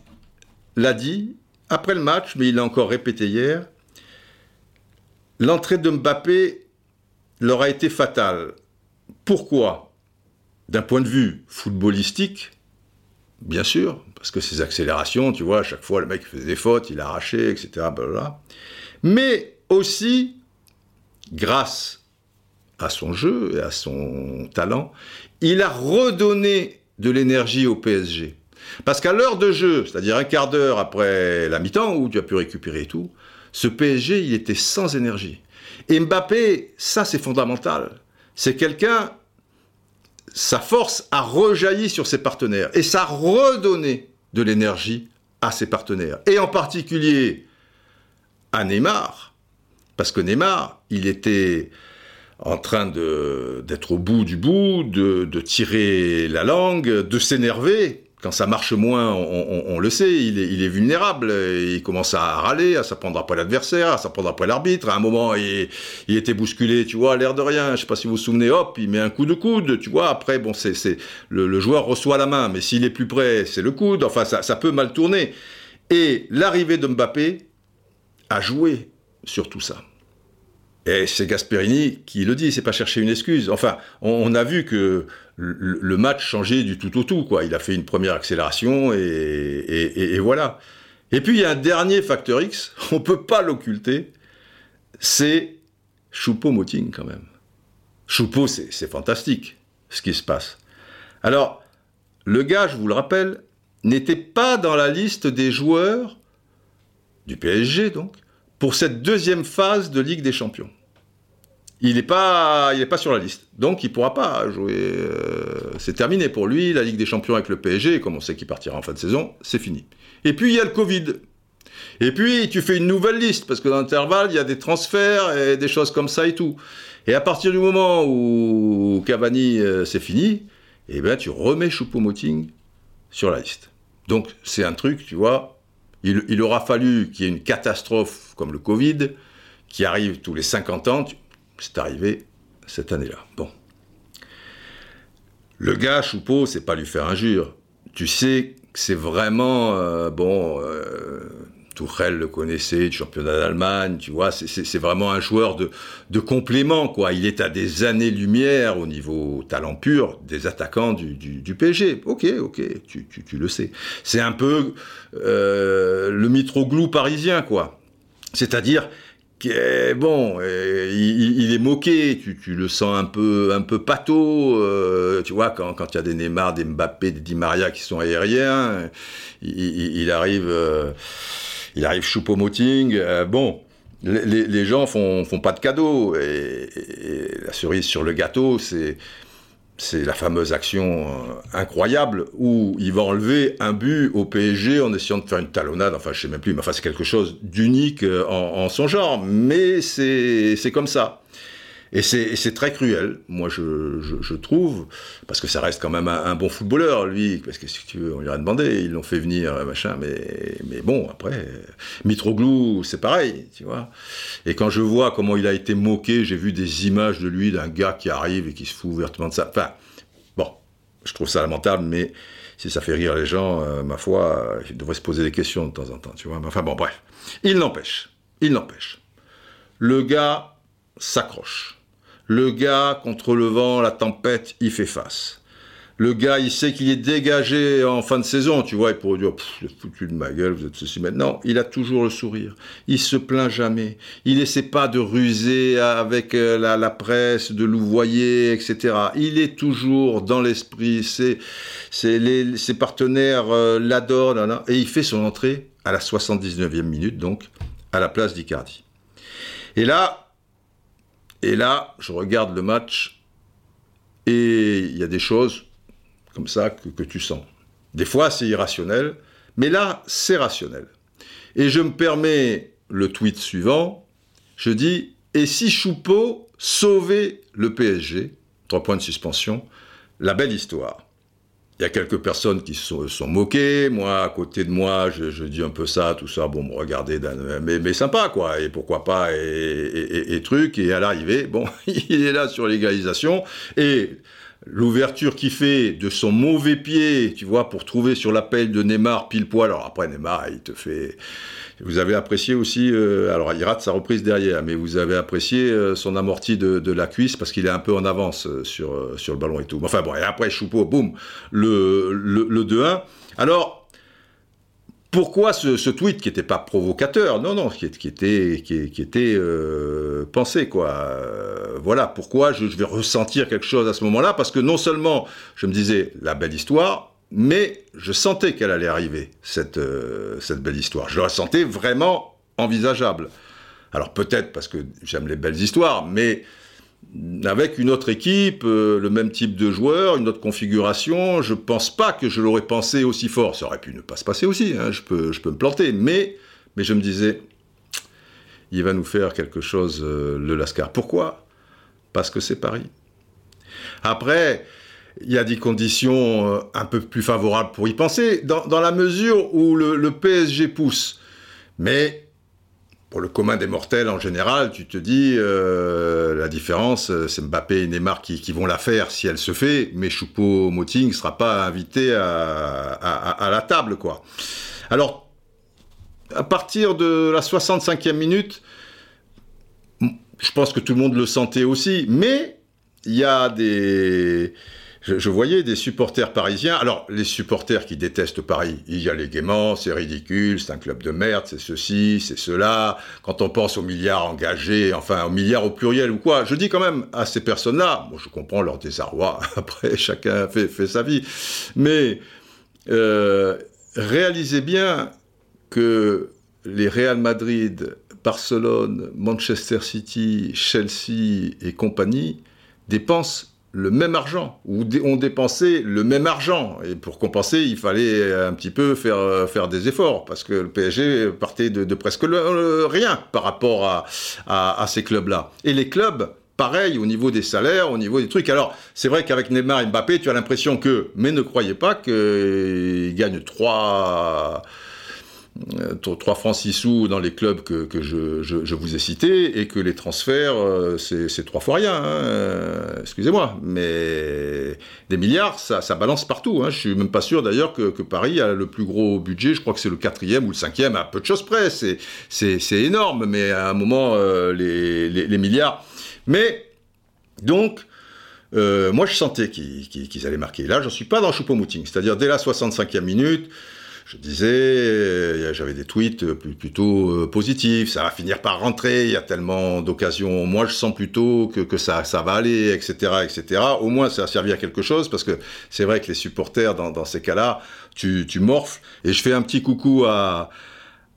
l'a dit après le match, mais il l'a encore répété hier. L'entrée de Mbappé leur a été fatale. Pourquoi? D'un point de vue footballistique, bien sûr, parce que ces accélérations, tu vois, à chaque fois le mec faisait des fautes, il arrachait, etc. Mais aussi, grâce à son jeu et à son talent, il a redonné de l'énergie au PSG. Parce qu'à l'heure de jeu, c'est-à-dire un quart d'heure après la mi-temps où tu as pu récupérer tout, ce PSG, il était sans énergie. Et Mbappé, ça c'est fondamental. C'est quelqu'un, sa force a rejailli sur ses partenaires et ça a redonné de l'énergie à ses partenaires. Et en particulier à Neymar, parce que Neymar, il était en train d'être au bout du bout, de tirer la langue, de s'énerver, quand ça marche moins, on, le sait, il est, vulnérable. Il commence à râler, à s'apprendre après l'adversaire, à s'apprendre après l'arbitre. À un moment, il, était bousculé, tu vois, l'air de rien. Je sais pas si vous vous souvenez, hop, il met un coup de coude, tu vois. Après, bon, c'est, le, joueur reçoit la main, mais s'il est plus près, c'est le coude. Enfin, ça, ça peut mal tourner. Et l'arrivée de Mbappé a joué sur tout ça. Et c'est Gasperini qui le dit, c'est pas chercher une excuse. Enfin, on, a vu que le, match changeait du tout au tout, quoi. Il a fait une première accélération et, voilà. Et puis il y a un dernier facteur X, on peut pas l'occulter, c'est Choupo-Moting quand même. Choupo, c'est fantastique ce qui se passe. Alors, le gars, je vous le rappelle, n'était pas dans la liste des joueurs du PSG, donc, pour cette deuxième phase de Ligue des Champions il n'est pas, pas sur la liste. Donc il pourra pas jouer. Euh, c'est terminé pour lui. La Ligue des Champions avec le PSG, comme on sait qu'il partira en fin de saison, c'est fini. Et puis il y a le Covid. Et puis tu fais une nouvelle liste parce que dans l'intervalle il y a des transferts et des choses comme ça et tout. Et à partir du moment où Cavani euh, c'est fini, eh ben tu remets Choupo-Moting sur la liste. Donc c'est un truc, tu vois. Il aura fallu qu'il y ait une catastrophe comme le Covid qui arrive tous les 50 ans. C'est arrivé cette année-là. Bon. Le gars, Choupeau, c'est pas lui faire injure. Tu sais que c'est vraiment, euh, bon, euh, Tourelle le connaissait, du championnat d'Allemagne, tu vois, c'est vraiment un joueur de, complément, quoi. Il est à des années-lumière au niveau talent pur des attaquants du, du, PSG. Ok, ok, tu, tu, le sais. C'est un peu euh, le Mitroglou parisien, quoi. C'est-à-dire, bon, euh, il, est moqué, tu, le sens un peu, un peu pâteau, euh, tu vois, quand il y a des Neymar, des Mbappé, des Di Maria qui sont aériens, il, arrive, euh, il arrive choupo-moting, bon, les, gens font, font pas de cadeaux, et la cerise sur le gâteau, c'est c'est la fameuse action euh, incroyable où il va enlever un but au PSG en essayant de faire une talonnade. Enfin, je sais même plus, mais enfin, c'est quelque chose d'unique euh, en, en, son genre. Mais c'est comme ça. Et c'est très cruel, moi je, trouve, parce que ça reste quand même un, bon footballeur, lui, parce que si tu veux, on lui a demandé, ils l'ont fait venir, euh, machin, mais, bon, après, Mitroglou, c'est pareil, tu vois. Et quand je vois comment il a été moqué, j'ai vu des images de lui, d'un gars qui arrive et qui se fout ouvertement de ça. Enfin, bon, je trouve ça lamentable, mais si ça fait rire les gens, euh, ma foi, ils devraient se poser des questions de temps en temps, tu vois. Enfin bon, bref, il n'empêche, il n'empêche. Le gars s'accroche le gars, contre le vent, la tempête, il fait face. Le gars, il sait qu'il est dégagé en fin de saison, tu vois, il pourrait dire, foutu de ma gueule, vous êtes ceci. Maintenant, il a toujours le sourire. Il se plaint jamais. Il n'essaie pas de ruser avec euh, la, presse, de louvoyer, etc. Il est toujours dans l'esprit. Ses, ses, partenaires euh, l'adorent, et il fait son entrée à la 79e minute, donc, à la place d'Icardi. Et là, et là, je regarde le match, et il y a des choses comme ça que, tu sens. Des fois, c'est irrationnel, mais là, c'est rationnel. Et je me permets le tweet suivant. Je dis Et si Choupeau sauvait le PSG Trois points de suspension. La belle histoire. Il y a quelques personnes qui se sont, moquées. Moi, à côté de moi, je, dis un peu ça, tout ça. Bon, regardez, mais, mais sympa, quoi. Et pourquoi pas, et, et truc. Et à l'arrivée, bon, il est là sur l'égalisation. Et l'ouverture qu'il fait de son mauvais pied, tu vois, pour trouver sur l'appel de Neymar pile poil. Alors après, Neymar, il te fait. Vous avez apprécié aussi, euh, alors il rate sa reprise derrière, mais vous avez apprécié euh, son amorti de, la cuisse parce qu'il est un peu en avance euh, sur, sur le ballon et tout. Enfin bon, et après Choupeau, boum, le, le, le 2-1. Alors, pourquoi ce, tweet qui n'était pas provocateur? Non, non, qui, était, qui, était euh, pensé, quoi. Euh, voilà, pourquoi je, vais ressentir quelque chose à ce moment-là Parce que non seulement je me disais la belle histoire, mais je sentais qu'elle allait arriver, cette, euh, cette belle histoire. Je la sentais vraiment envisageable. Alors peut-être parce que j'aime les belles histoires, mais avec une autre équipe, euh, le même type de joueur, une autre configuration, je pense pas que je l'aurais pensé aussi fort. Ça aurait pu ne pas se passer aussi, hein, je, peux, je peux me planter, mais, mais je me disais, il va nous faire quelque chose, euh, le Lascar. Pourquoi? Parce que c'est Paris. Après, il y a des conditions euh, un peu plus favorables pour y penser, dans, la mesure où le, PSG pousse. Mais pour le commun des mortels en général, tu te dis euh, la différence, euh, c'est Mbappé et Neymar qui, vont la faire si elle se fait, mais Choupo-Moting ne sera pas invité à, la table, quoi. Alors, à partir de la 65e minute, je pense que tout le monde le sentait aussi, mais il y a des je, voyais des supporters parisiens. Alors, les supporters qui détestent Paris, il y a les gaiements, c'est ridicule, c'est un club de merde, c'est ceci, c'est cela. Quand on pense aux milliards engagés, enfin aux milliards au pluriel ou quoi, je dis quand même à ces personnes-là, je comprends leur désarroi, après chacun fait, fait sa vie, mais euh, réalisez bien que les Real Madrid, Barcelone, Manchester City, Chelsea et compagnie dépensent le même argent, ou ont dépensé le même argent. Et pour compenser, il fallait un petit peu faire, euh, faire des efforts, parce que le PSG partait de, presque rien par rapport à, à, ces clubs-là. Et les clubs, pareil, au niveau des salaires, au niveau des trucs. Alors, c'est vrai qu'avec Neymar et Mbappé, tu as l'impression que, mais ne croyez pas qu'ils gagnent trois 3 euh, francs 6 sous dans les clubs que, je, vous ai cités et que les transferts, euh, c'est trois fois rien. Hein, euh, excusez-moi, mais des milliards, ça, balance partout. Hein. Je suis même pas sûr d'ailleurs que, Paris a le plus gros budget. Je crois que c'est le quatrième ou le cinquième, à peu de choses près. C'est énorme, mais à un moment, les, milliards. Mais donc, moi, je sentais qu'ils allaient marquer. Là, j'en suis pas dans Choupo-Moting. C'est-à-dire, dès la 65e minute, je disais, euh, j'avais des tweets euh, plutôt euh, positifs, ça va finir par rentrer, il y a tellement d'occasions. Moi, je sens plutôt que, ça, ça va aller, etc., etc. Au moins, ça a servi à quelque chose, parce que c'est vrai que les supporters, dans, ces cas-là, tu, morfles. Et je fais un petit coucou à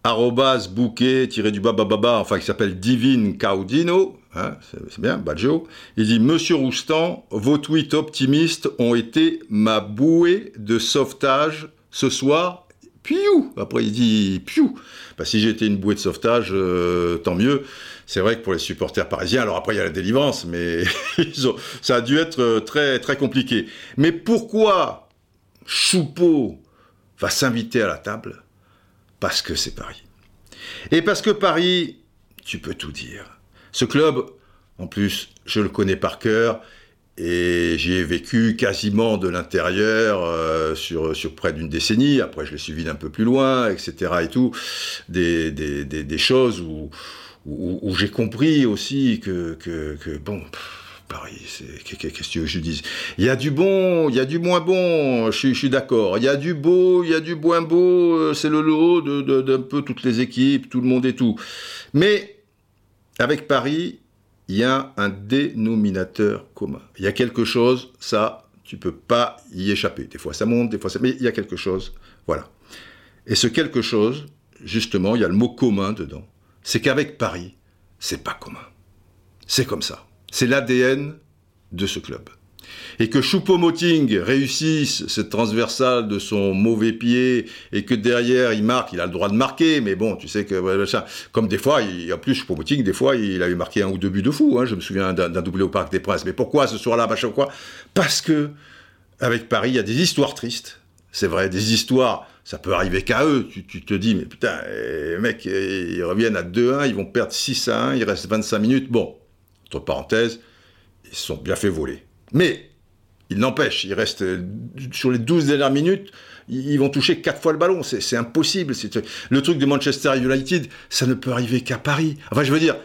arrobas bouquet tiré du baba enfin qui s'appelle Divine Caudino, hein, c'est bien, Baggio. Il dit Monsieur Roustan, vos tweets optimistes ont été ma bouée de sauvetage ce soir piou Après, il dit piou bah, Si j'étais une bouée de sauvetage, euh, tant mieux. C'est vrai que pour les supporters parisiens, alors après, il y a la délivrance, mais ça a dû être euh, très, très compliqué. Mais pourquoi Choupeau va s'inviter à la table? Parce que c'est Paris. Et parce que Paris, tu peux tout dire. Ce club, en plus, je le connais par cœur et j'y ai vécu quasiment de l'intérieur euh, sur, sur près d'une décennie. Après, je l'ai suivi d'un peu plus loin, etc. et tout. Des, des, des, choses où, où, j'ai compris aussi que, que, que bon, Paris. Qu'est-ce que je dis Il y a du bon, il y a du moins bon, je, suis d'accord. Il y a du beau, il y a du moins beau, euh, c'est le lot d'un peu toutes les équipes, tout le monde et tout. Mais avec Paris, il y a un dénominateur commun. Il y a quelque chose, ça, tu peux pas y échapper. Des fois ça monte, des fois ça... Mais il y a quelque chose, voilà. Et ce quelque chose, justement, il y a le mot commun dedans. C'est qu'avec Paris, c'est pas commun. C'est comme ça. C'est l'ADN de ce club. Et que Choupo-Moting réussisse cette transversale de son mauvais pied et que derrière il marque, il a le droit de marquer, mais bon, tu sais que comme des fois, en plus Choupo-Moting, des fois, il a eu marqué un ou deux buts de fou. Hein, je me souviens d'un doublé au Parc des Princes. Mais pourquoi ce soir-là, machin quoi? Parce que avec Paris, il y a des histoires tristes. C'est vrai, des histoires ça peut arriver qu'à eux. Tu, te dis, mais putain, les mecs, ils reviennent à 2-1, ils vont perdre 6 à 1, il reste 25 minutes. Bon, entre parenthèses, ils se sont bien fait voler. Mais, il n'empêche, il reste, sur les 12 dernières minutes, ils vont toucher 4 fois le ballon. C'est impossible. Le truc de Manchester United, ça ne peut arriver qu'à Paris. Enfin, je veux dire,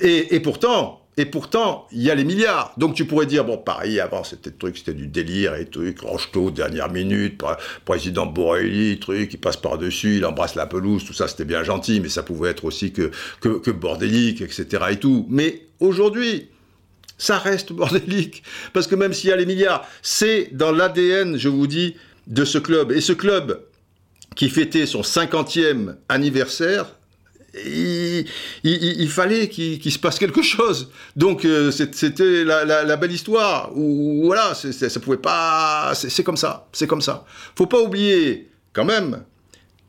et pourtant, et pourtant, il y a les milliards. Donc tu pourrais dire, bon, Paris, avant, c'était truc, c'était du délire et truc, Rocheteau, dernière minute, président Borelli, truc, il passe par-dessus, il embrasse la pelouse, tout ça, c'était bien gentil, mais ça pouvait être aussi que, que, que bordélique, etc. et tout. Mais aujourd'hui, ça reste bordélique. Parce que même s'il y a les milliards, c'est dans l'ADN, je vous dis, de ce club. Et ce club qui fêtait son 50e anniversaire, il, fallait qu'il se passe quelque chose. Donc euh, c'était la, belle histoire. Où, voilà, ça pouvait pas. C'est comme ça. C'est comme ça. Faut pas oublier quand même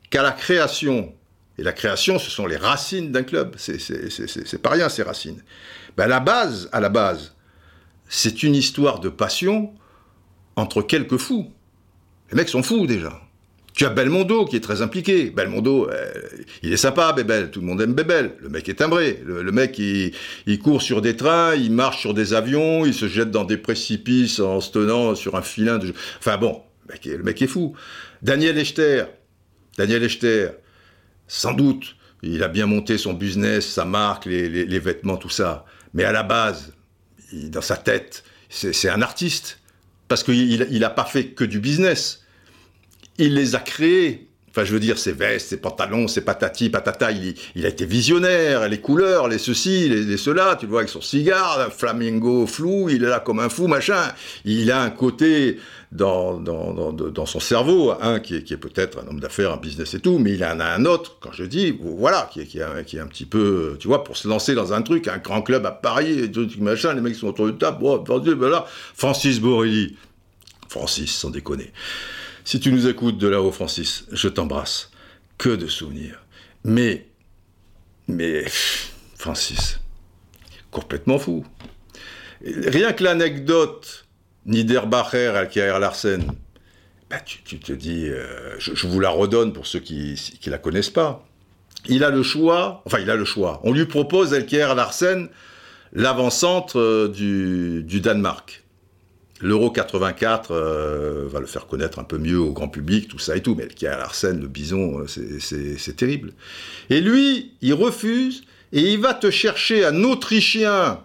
qu'à la création et la création, ce sont les racines d'un club. C'est pas rien ces racines. Ben à la base, à la base, c'est une histoire de passion entre quelques fous. Les mecs sont fous déjà. Tu as Belmondo qui est très impliqué. Belmondo, euh, il est sympa, Bébel. Tout le monde aime Bébel. Le mec est timbré. Le, mec, il, court sur des trains, il marche sur des avions, il se jette dans des précipices en se tenant sur un filin de... Enfin bon, le mec, est fou. Daniel Echter. Daniel Echter, sans doute, il a bien monté son business, sa marque, les, vêtements, tout ça. Mais à la base, dans sa tête, c'est un artiste. Parce qu'il n'a pas fait que du business il les a créés. Enfin, je veux dire, ses vestes, ses pantalons, ses patati, patata, il, a été visionnaire, les couleurs, les ceci, les, cela, tu vois, avec son cigare, flamingo flou, il est là comme un fou, machin. Il a un côté dans, son cerveau, un qui est, peut-être un homme d'affaires, un business et tout, mais il en a un autre, quand je dis, voilà, qui est, un petit peu, tu vois, pour se lancer dans un truc, un grand club à Paris, et machin, les mecs sont autour de table, bon, voilà, Francis Borelli. Francis, sans déconner. Si tu nous écoutes de là-haut, Francis, je t'embrasse. Que de souvenirs. Mais, mais, Francis, complètement fou. Rien que l'anecdote Niederbacher, Alkier Larsen, bah, tu, te dis, euh, je, vous la redonne pour ceux qui ne la connaissent pas. Il a le choix, enfin il a le choix. On lui propose, Alkier Larsen, l'avant-centre euh, du Danemark. L'Euro 84 euh, va le faire connaître un peu mieux au grand public, tout ça et tout, mais qui a l'arsène, le bison, euh, c'est terrible. Et lui, il refuse, et il va te chercher un Autrichien,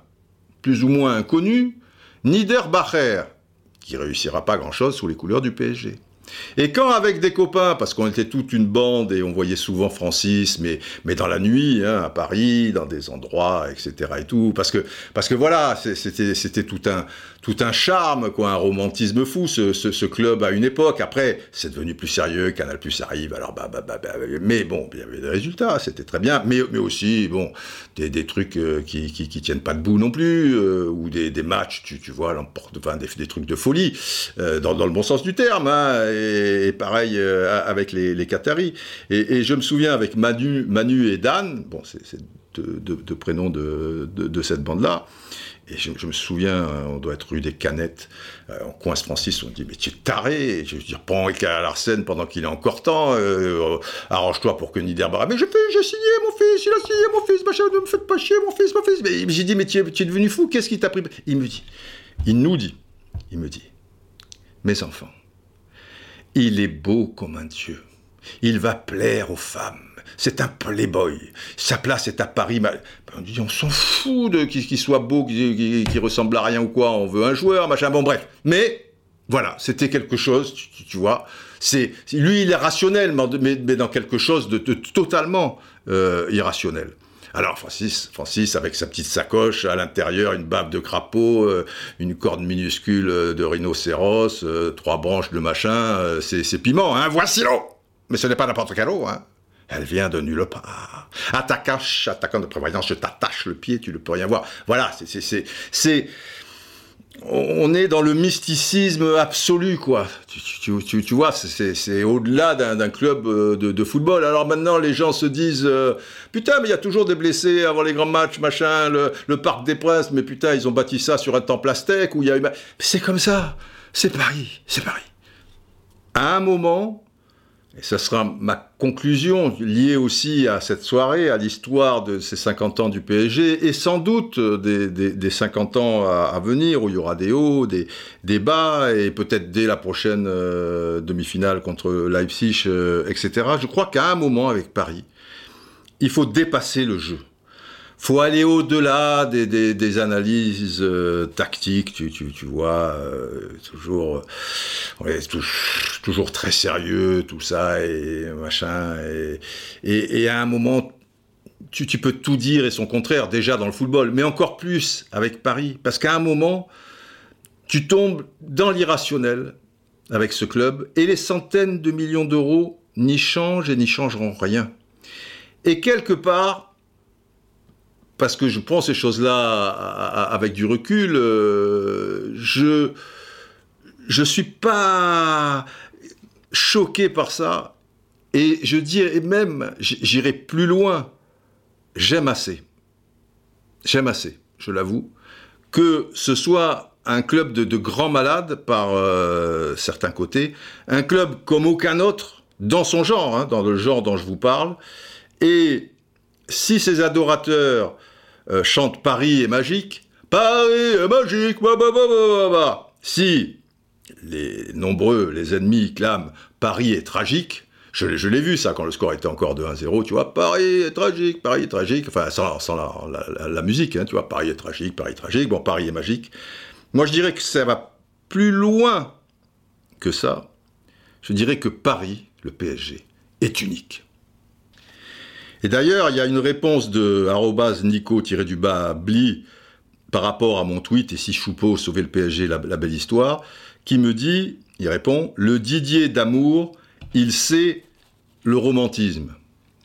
plus ou moins inconnu, Niederbacher, qui réussira pas grand-chose sous les couleurs du PSG. Et quand avec des copains, parce qu'on était toute une bande et on voyait souvent Francis, mais, mais dans la nuit, hein, à Paris, dans des endroits, etc. et tout, parce que, parce que voilà, c'était tout un, tout un charme, quoi, un romantisme fou, ce, ce, club à une époque. Après, c'est devenu plus sérieux, Canal Plus arrive, alors bah, bah, bah, bah, mais bon, il y avait des résultats, c'était très bien, mais, mais aussi, bon, des, des trucs euh, qui, qui, qui, tiennent pas debout non plus, euh, ou des, des matchs, tu, tu vois, enfin, des, des trucs de folie, euh, dans, dans, le bon sens du terme, hein, pareil avec les, les Qataris. Et, et, je me souviens avec Manu, Manu et Dan, bon, c'est deux, prénoms de, cette bande-là, et je, me souviens, on doit être rue des Canettes, euh, on coince Francis, on dit mais tu es taré, je veux dire, prends à Larsen pendant qu'il est encore temps, euh, arrange-toi pour que Niederbach, mais j'ai signé mon fils, il a signé mon fils, machin, ne me faites pas chier mon fils, mon fils. Mais j'ai dit mais tu es, tu es devenu fou, qu'est-ce qui t'a pris? Il me dit, il nous dit, il me dit, mes enfants, il est beau comme un dieu, il va plaire aux femmes, C'est un playboy. Sa place est à Paris. On s'en fout de qu'il soit beau, qu'il ressemble à rien ou quoi. On veut un joueur, machin. Bon, bref. Mais, voilà, c'était quelque chose, tu, vois. C'est Lui, il est rationnel, mais, dans quelque chose de, totalement euh, irrationnel. Alors Francis, Francis avec sa petite sacoche, à l'intérieur une bave de crapaud, euh, une corde minuscule de rhinocéros, euh, trois branches de machin, c'est piment, hein, voici l'eau Mais ce n'est pas n'importe quelle eau, hein elle vient de nulle part. Attaquant, attaquant de prévoyance, je t'attache le pied, tu ne peux rien voir. Voilà, c'est, on est dans le mysticisme absolu, quoi. Tu, vois, c'est au-delà d'un club euh, de, football. Alors maintenant, les gens se disent, euh, putain, mais il y a toujours des blessés avant les grands matchs, machin, le, Parc des Princes, mais putain, ils ont bâti ça sur un temple aztèque où il y a eu... C'est comme ça, c'est Paris, c'est Paris. À un moment, et ce sera ma conclusion liée aussi à cette soirée, à l'histoire de ces 50 ans du PSG, et sans doute des, 50 ans à, venir, où il y aura des hauts, des, bas, et peut-être dès la prochaine euh, demi-finale contre Leipzig, euh, etc. Je crois qu'à un moment avec Paris, il faut dépasser le jeu faut aller au-delà des, analyses euh, tactiques, tu, tu, vois, euh, toujours, est toujours très sérieux, tout ça, et machin, et, à un moment, tu, peux tout dire et son contraire, déjà dans le football, mais encore plus avec Paris, parce qu'à un moment, tu tombes dans l'irrationnel avec ce club, et les centaines de millions d'euros n'y changent et n'y changeront rien. Et quelque part, parce que je prends ces choses-là avec du recul, euh, je je suis pas choqué par ça et je dirais même j'irai plus loin. J'aime assez. J'aime assez, je l'avoue, que ce soit un club de, grands malades par euh, certains côtés, un club comme aucun autre dans son genre, hein, dans le genre dont je vous parle, et si ces adorateurs euh, chante Paris est magique, Paris est magique, bah, bah, bah, si les nombreux, les ennemis clament Paris est tragique, je, l'ai vu ça quand le score était encore de 1-0, tu vois, Paris est tragique, Paris est tragique, enfin sans, la, musique, hein, tu vois, Paris est tragique, Paris est tragique, bon, Paris est magique. Moi je dirais que ça va plus loin que ça. Je dirais que Paris, le PSG, est unique. Et d'ailleurs, il y a une réponse de nico-du-bas bli par rapport à mon tweet et si Choupeau sauvait le PSG, la, belle histoire, qui me dit, il répond, le Didier d'amour, il sait le romantisme.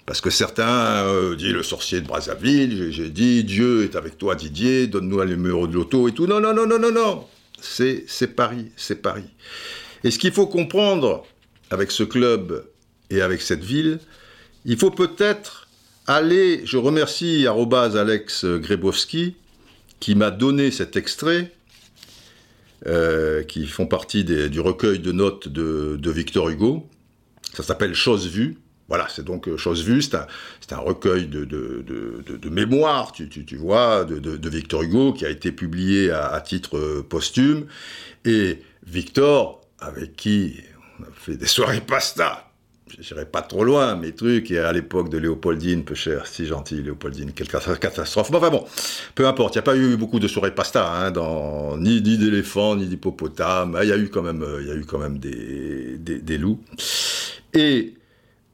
Parce que certains euh, disent le sorcier de Brazzaville, j'ai dit Dieu est avec toi Didier, donne-nous un numéro de loto et tout. Non, non, non, non, non, non. C'est Paris, c'est Paris. Et ce qu'il faut comprendre avec ce club et avec cette ville, il faut peut-être Allez, je remercie Alex Grebowski qui m'a donné cet extrait, euh, qui font partie du recueil de notes de, Victor Hugo. Ça s'appelle Chose vue. Voilà, c'est donc euh, Chose vue, c'est un, recueil de, de, mémoires, tu, vois, de, Victor Hugo, qui a été publié à, à titre euh, posthume. Et Victor, avec qui on a fait des soirées pasta j'irai pas trop loin, mes trucs, et à l'époque de Léopoldine, peu cher, si gentil, Léopoldine, quelle catastrophe. enfin bon, peu importe, il n'y a pas eu beaucoup de soirées pasta, hein, ni, d'éléphants, ni d'hippopotames, il y a eu quand même, euh, il y a eu quand même des, des, des loups. Et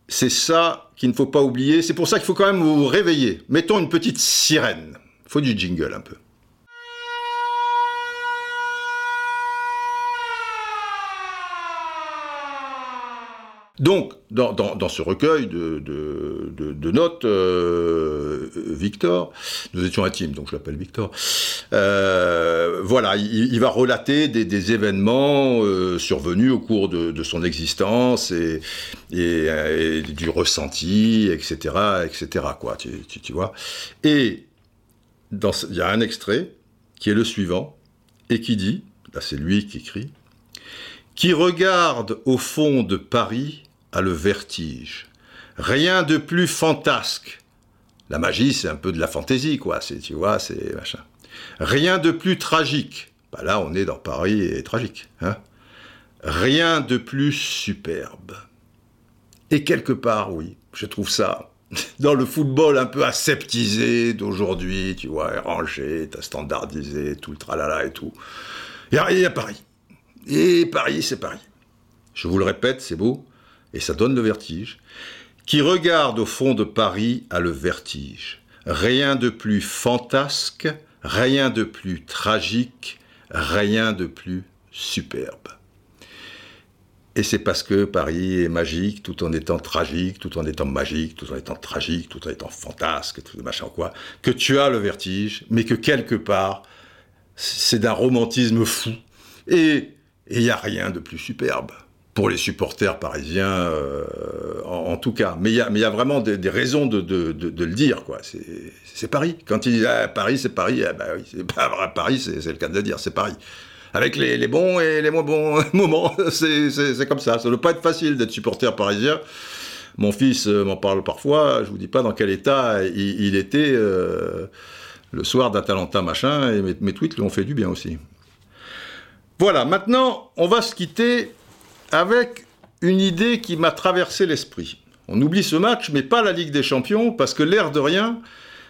c'est ça qu'il ne faut pas oublier, c'est pour ça qu'il faut quand même vous réveiller. Mettons une petite sirène. Faut du jingle un peu. Donc, dans, ce recueil de, notes, euh, Victor, nous étions intimes, donc je l'appelle Victor, euh, voilà, il, va relater des, événements euh, survenus au cours de, son existence et, du ressenti, etc., etc., quoi, tu, vois. Et il y a un extrait qui est le suivant, et qui dit, là c'est lui qui écrit, qui regarde au fond de Paris a le vertige. Rien de plus fantasque. La magie, c'est un peu de la fantaisie, quoi. C'est, tu vois, c'est machin. Rien de plus tragique. Bah là, on est dans Paris et tragique. Hein Rien de plus superbe. Et quelque part, oui, je trouve ça dans le football un peu aseptisé d'aujourd'hui, tu vois, rangé, t'as standardisé, tout le tralala et tout. Il y a Paris. Et Paris, c'est Paris. Je vous le répète, c'est beau, et ça donne le vertige. Qui regarde au fond de Paris a le vertige. Rien de plus fantasque, rien de plus tragique, rien de plus superbe. Et c'est parce que Paris est magique, tout en étant tragique, tout en étant magique, tout en étant tragique, tout en étant fantasque, tout machin quoi, que tu as le vertige, mais que quelque part, c'est d'un romantisme fou. Et il n'y a rien de plus superbe pour les supporters parisiens, euh, en, tout cas. Mais il y, a vraiment des, raisons de, le dire, quoi. C'est Paris. Quand il dit ah, Paris, c'est Paris, eh ben oui, c'est Paris, c'est le cas de le dire, c'est Paris. Avec les, bons et les moins bons moments, c'est comme ça. Ça ne doit pas être facile d'être supporter parisien. Mon fils euh, m'en parle parfois, je vous dis pas dans quel état il, était euh, le soir d'Atalanta machin, et mes tweets lui ont fait du bien aussi. Voilà, maintenant, on va se quitter avec une idée qui m'a traversé l'esprit. On oublie ce match, mais pas la Ligue des Champions, parce que l'air de rien,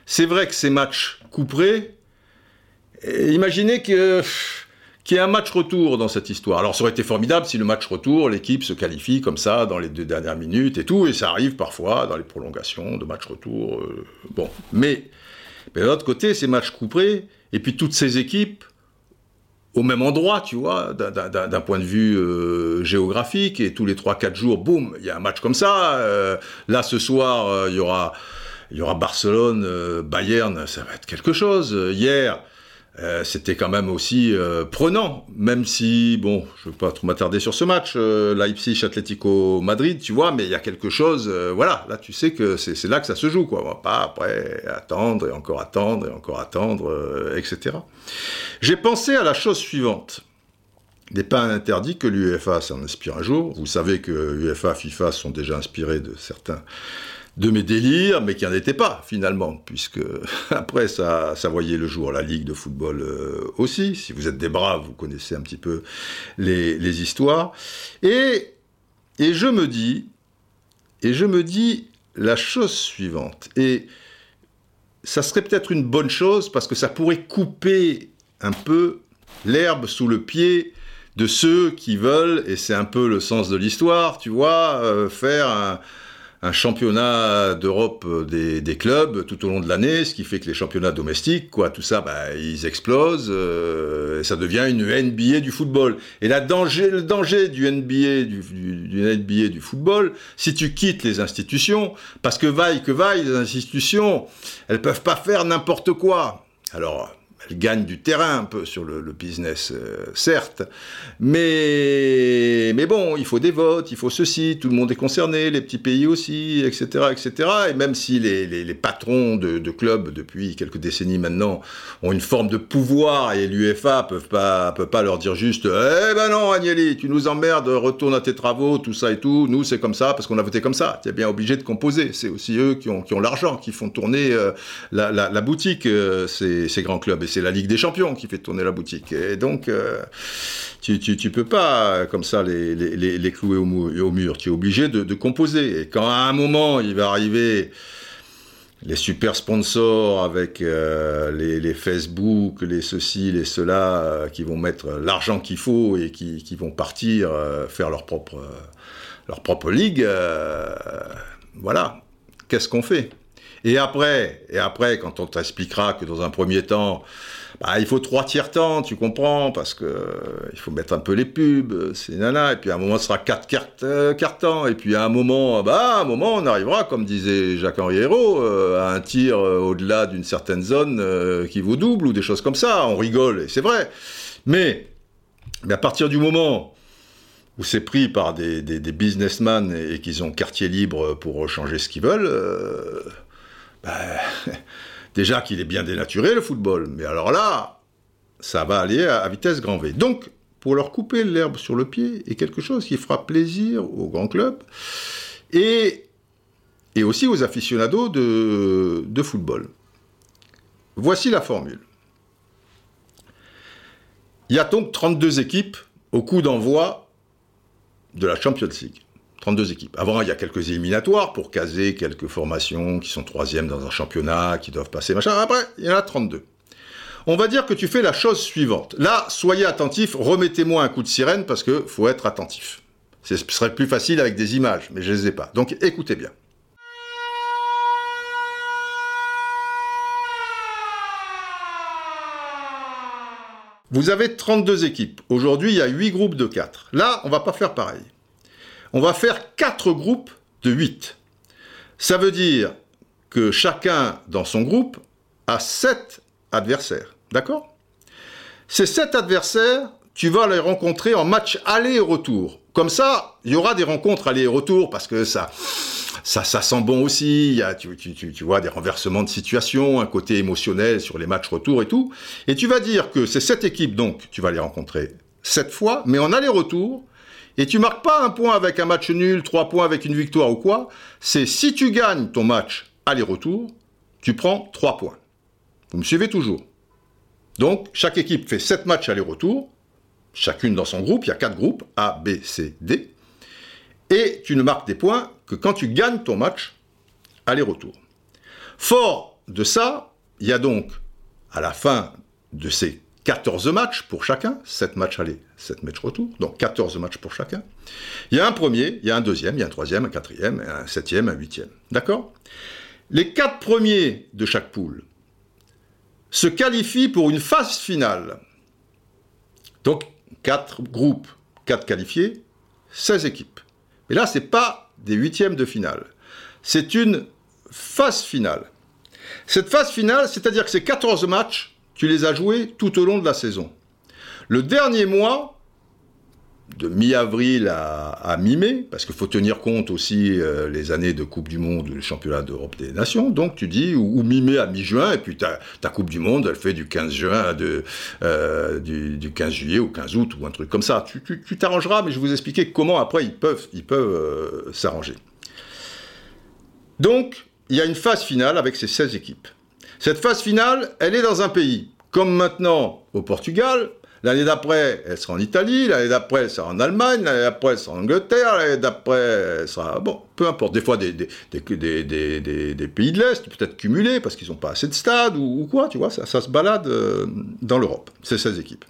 c'est vrai que ces matchs couperés, imaginez qu'il y ait un match retour dans cette histoire. Alors ça aurait été formidable si le match retour, l'équipe se qualifie comme ça dans les deux dernières minutes et tout, et ça arrive parfois dans les prolongations de match retour. Euh, bon, mais, mais de l'autre côté, ces matchs couperés, et puis toutes ces équipes, au même endroit, tu vois, d'un point de vue euh, géographique, et tous les 3-4 jours, boum, il y a un match comme ça. Euh, là, ce soir, euh, il y aura, il y aura Barcelone, Bayern, ça va être quelque chose. Hier, euh, c'était quand même aussi euh, prenant, même si, bon, je ne veux pas trop m'attarder sur ce match, euh, Leipzig, Atlético Madrid, tu vois, mais il y a quelque chose, voilà, là tu sais que c'est là que ça se joue, quoi. On va pas après attendre et encore attendre et encore attendre, etc. J'ai pensé à la chose suivante. Il n'est pas interdit que l'UEFA s'en inspire un jour. Vous savez que UEFA, FIFA sont déjà inspirés de certains de mes délires, mais qui n'en étaient pas finalement, puisque après ça, ça voyait le jour, la Ligue de football euh, aussi. Si vous êtes des braves, vous connaissez un petit peu les, histoires. Et, et je me dis, et je me dis la chose suivante, et ça serait peut-être une bonne chose parce que ça pourrait couper un peu l'herbe sous le pied de ceux qui veulent, et c'est un peu le sens de l'histoire, tu vois, euh, faire un, un championnat d'Europe des, des, clubs tout au long de l'année, ce qui fait que les championnats domestiques, quoi, tout ça, bah, ils explosent, euh, ça devient une NBA du football. Et la danger, le danger du NBA du, du, NBA du football, si tu quittes les institutions, parce que vaille que vaille, les institutions, elles peuvent pas faire n'importe quoi. Alors, elle gagne du terrain un peu sur le, business, euh, certes, mais, mais bon, il faut des votes, il faut ceci, tout le monde est concerné, les petits pays aussi, etc. etc. Et même si les, les, patrons de, de, clubs, depuis quelques décennies maintenant, ont une forme de pouvoir et l'UFA peuvent pas, peut pas leur dire juste Eh ben non, Agnelli, tu nous emmerdes, retourne à tes travaux, tout ça et tout, nous c'est comme ça parce qu'on a voté comme ça. Tu es bien obligé de composer. C'est aussi eux qui ont, qui ont l'argent, qui font tourner euh, la, la, boutique, euh, ces, ces grands clubs. C'est la Ligue des Champions qui fait tourner la boutique. Et donc, euh, tu, tu, peux pas, comme ça, les, clouer au, mur. Tu es obligé de, composer. Et quand à un moment, il va arriver les super sponsors avec euh, les, Facebook, les ceci, les cela, euh, qui vont mettre l'argent qu'il faut et qui, qui vont partir faire leur propre, leur propre ligue, voilà. Qu'est-ce qu'on fait? Et après, et après, quand on t'expliquera que dans un premier temps, bah, il faut trois tiers temps, tu comprends, parce que euh, il faut mettre un peu les pubs, c'est nana, et puis à un moment ce sera quatre cartes, euh, temps, et puis à un moment, bah, un moment on arrivera, comme disait Jacques-Henri Hérault, euh, à un tir au-delà d'une certaine zone qui vous double, ou des choses comme ça, on rigole, et c'est vrai. Mais, à partir du moment où c'est pris par des, businessmen et, qu'ils ont quartier libre pour changer ce qu'ils veulent, bah, déjà qu'il est bien dénaturé le football, mais alors là, ça va aller à, vitesse grand V. Donc, pour leur couper l'herbe sur le pied est quelque chose qui fera plaisir aux grands clubs et, et aussi aux aficionados de, de football. Voici la formule. Il y a donc 32 équipes au coup d'envoi de la Champions League? 32 équipes. Avant, il y a quelques éliminatoires pour caser quelques formations qui sont troisième dans un championnat, qui doivent passer, machin. Après, il y en a 32. On va dire que tu fais la chose suivante. Là, soyez attentifs, remettez-moi un coup de sirène parce que faut être attentif. Ce serait plus facile avec des images, mais je ne les ai pas. Donc écoutez bien. Vous avez 32 équipes. Aujourd'hui, il y a 8 groupes de 4. Là, on va pas faire pareil. On va faire 4 groupes de 8. Ça veut dire que chacun dans son groupe a 7 adversaires. D'accord? Ces 7 adversaires, tu vas les rencontrer en match aller et retour. Comme ça, il y aura des rencontres aller et retour parce que ça, ça, ça sent bon aussi. Tu, tu, vois, des renversements de situation, un côté émotionnel sur les matchs retour et tout. Et tu vas dire que ces sept équipes, donc, tu vas les rencontrer sept fois, mais en aller-retour. Et tu marques pas un point avec un match nul, trois points avec une victoire ou quoi. C'est si tu gagnes ton match aller-retour, tu prends trois points. Vous me suivez toujours. Donc, chaque équipe fait sept matchs aller-retour chacune dans son groupe, il y a quatre groupes, A, B, C, D, et tu ne marques des points que quand tu gagnes ton match aller-retour. Fort de ça, il y a donc, à la fin de ces 14 matchs pour chacun, 7 matchs aller, 7 matchs retour, donc 14 matchs pour chacun. Il y a un premier, il y a un deuxième, il y a un troisième, un quatrième, un septième, un huitième. D'accord? Les quatre premiers de chaque poule se qualifient pour une phase finale. Donc, 4 groupes, 4 qualifiés, 16 équipes. Mais là, ce n'est pas des huitièmes de finale. C'est une phase finale. Cette phase finale, c'est-à-dire que ces 14 matchs, tu les as joués tout au long de la saison. Le dernier mois, de mi-avril à, mi-mai, parce qu'il faut tenir compte aussi euh, les années de Coupe du Monde, le championnat d'Europe des Nations. Donc tu dis, ou, mi-mai à mi-juin, et puis ta, Coupe du Monde, elle fait du 15 juin, de, euh, du, 15 juillet au 15 août, ou un truc comme ça. Tu t'arrangeras, mais je vais vous expliquer comment après ils peuvent ils peuvent euh, s'arranger. Donc, il y a une phase finale avec ces 16 équipes. Cette phase finale, elle est dans un pays. Comme maintenant au Portugal, L'année d'après, elle sera en Italie, l'année d'après, elle sera en Allemagne, l'année d'après, elle sera en Angleterre, l'année d'après, elle sera... Bon, peu importe. Des fois, des, des, des, des pays de l'Est, peut-être cumulés, parce qu'ils n'ont pas assez de stades, ou, quoi, tu vois, ça, ça se balade euh, dans l'Europe, ces 16 équipes.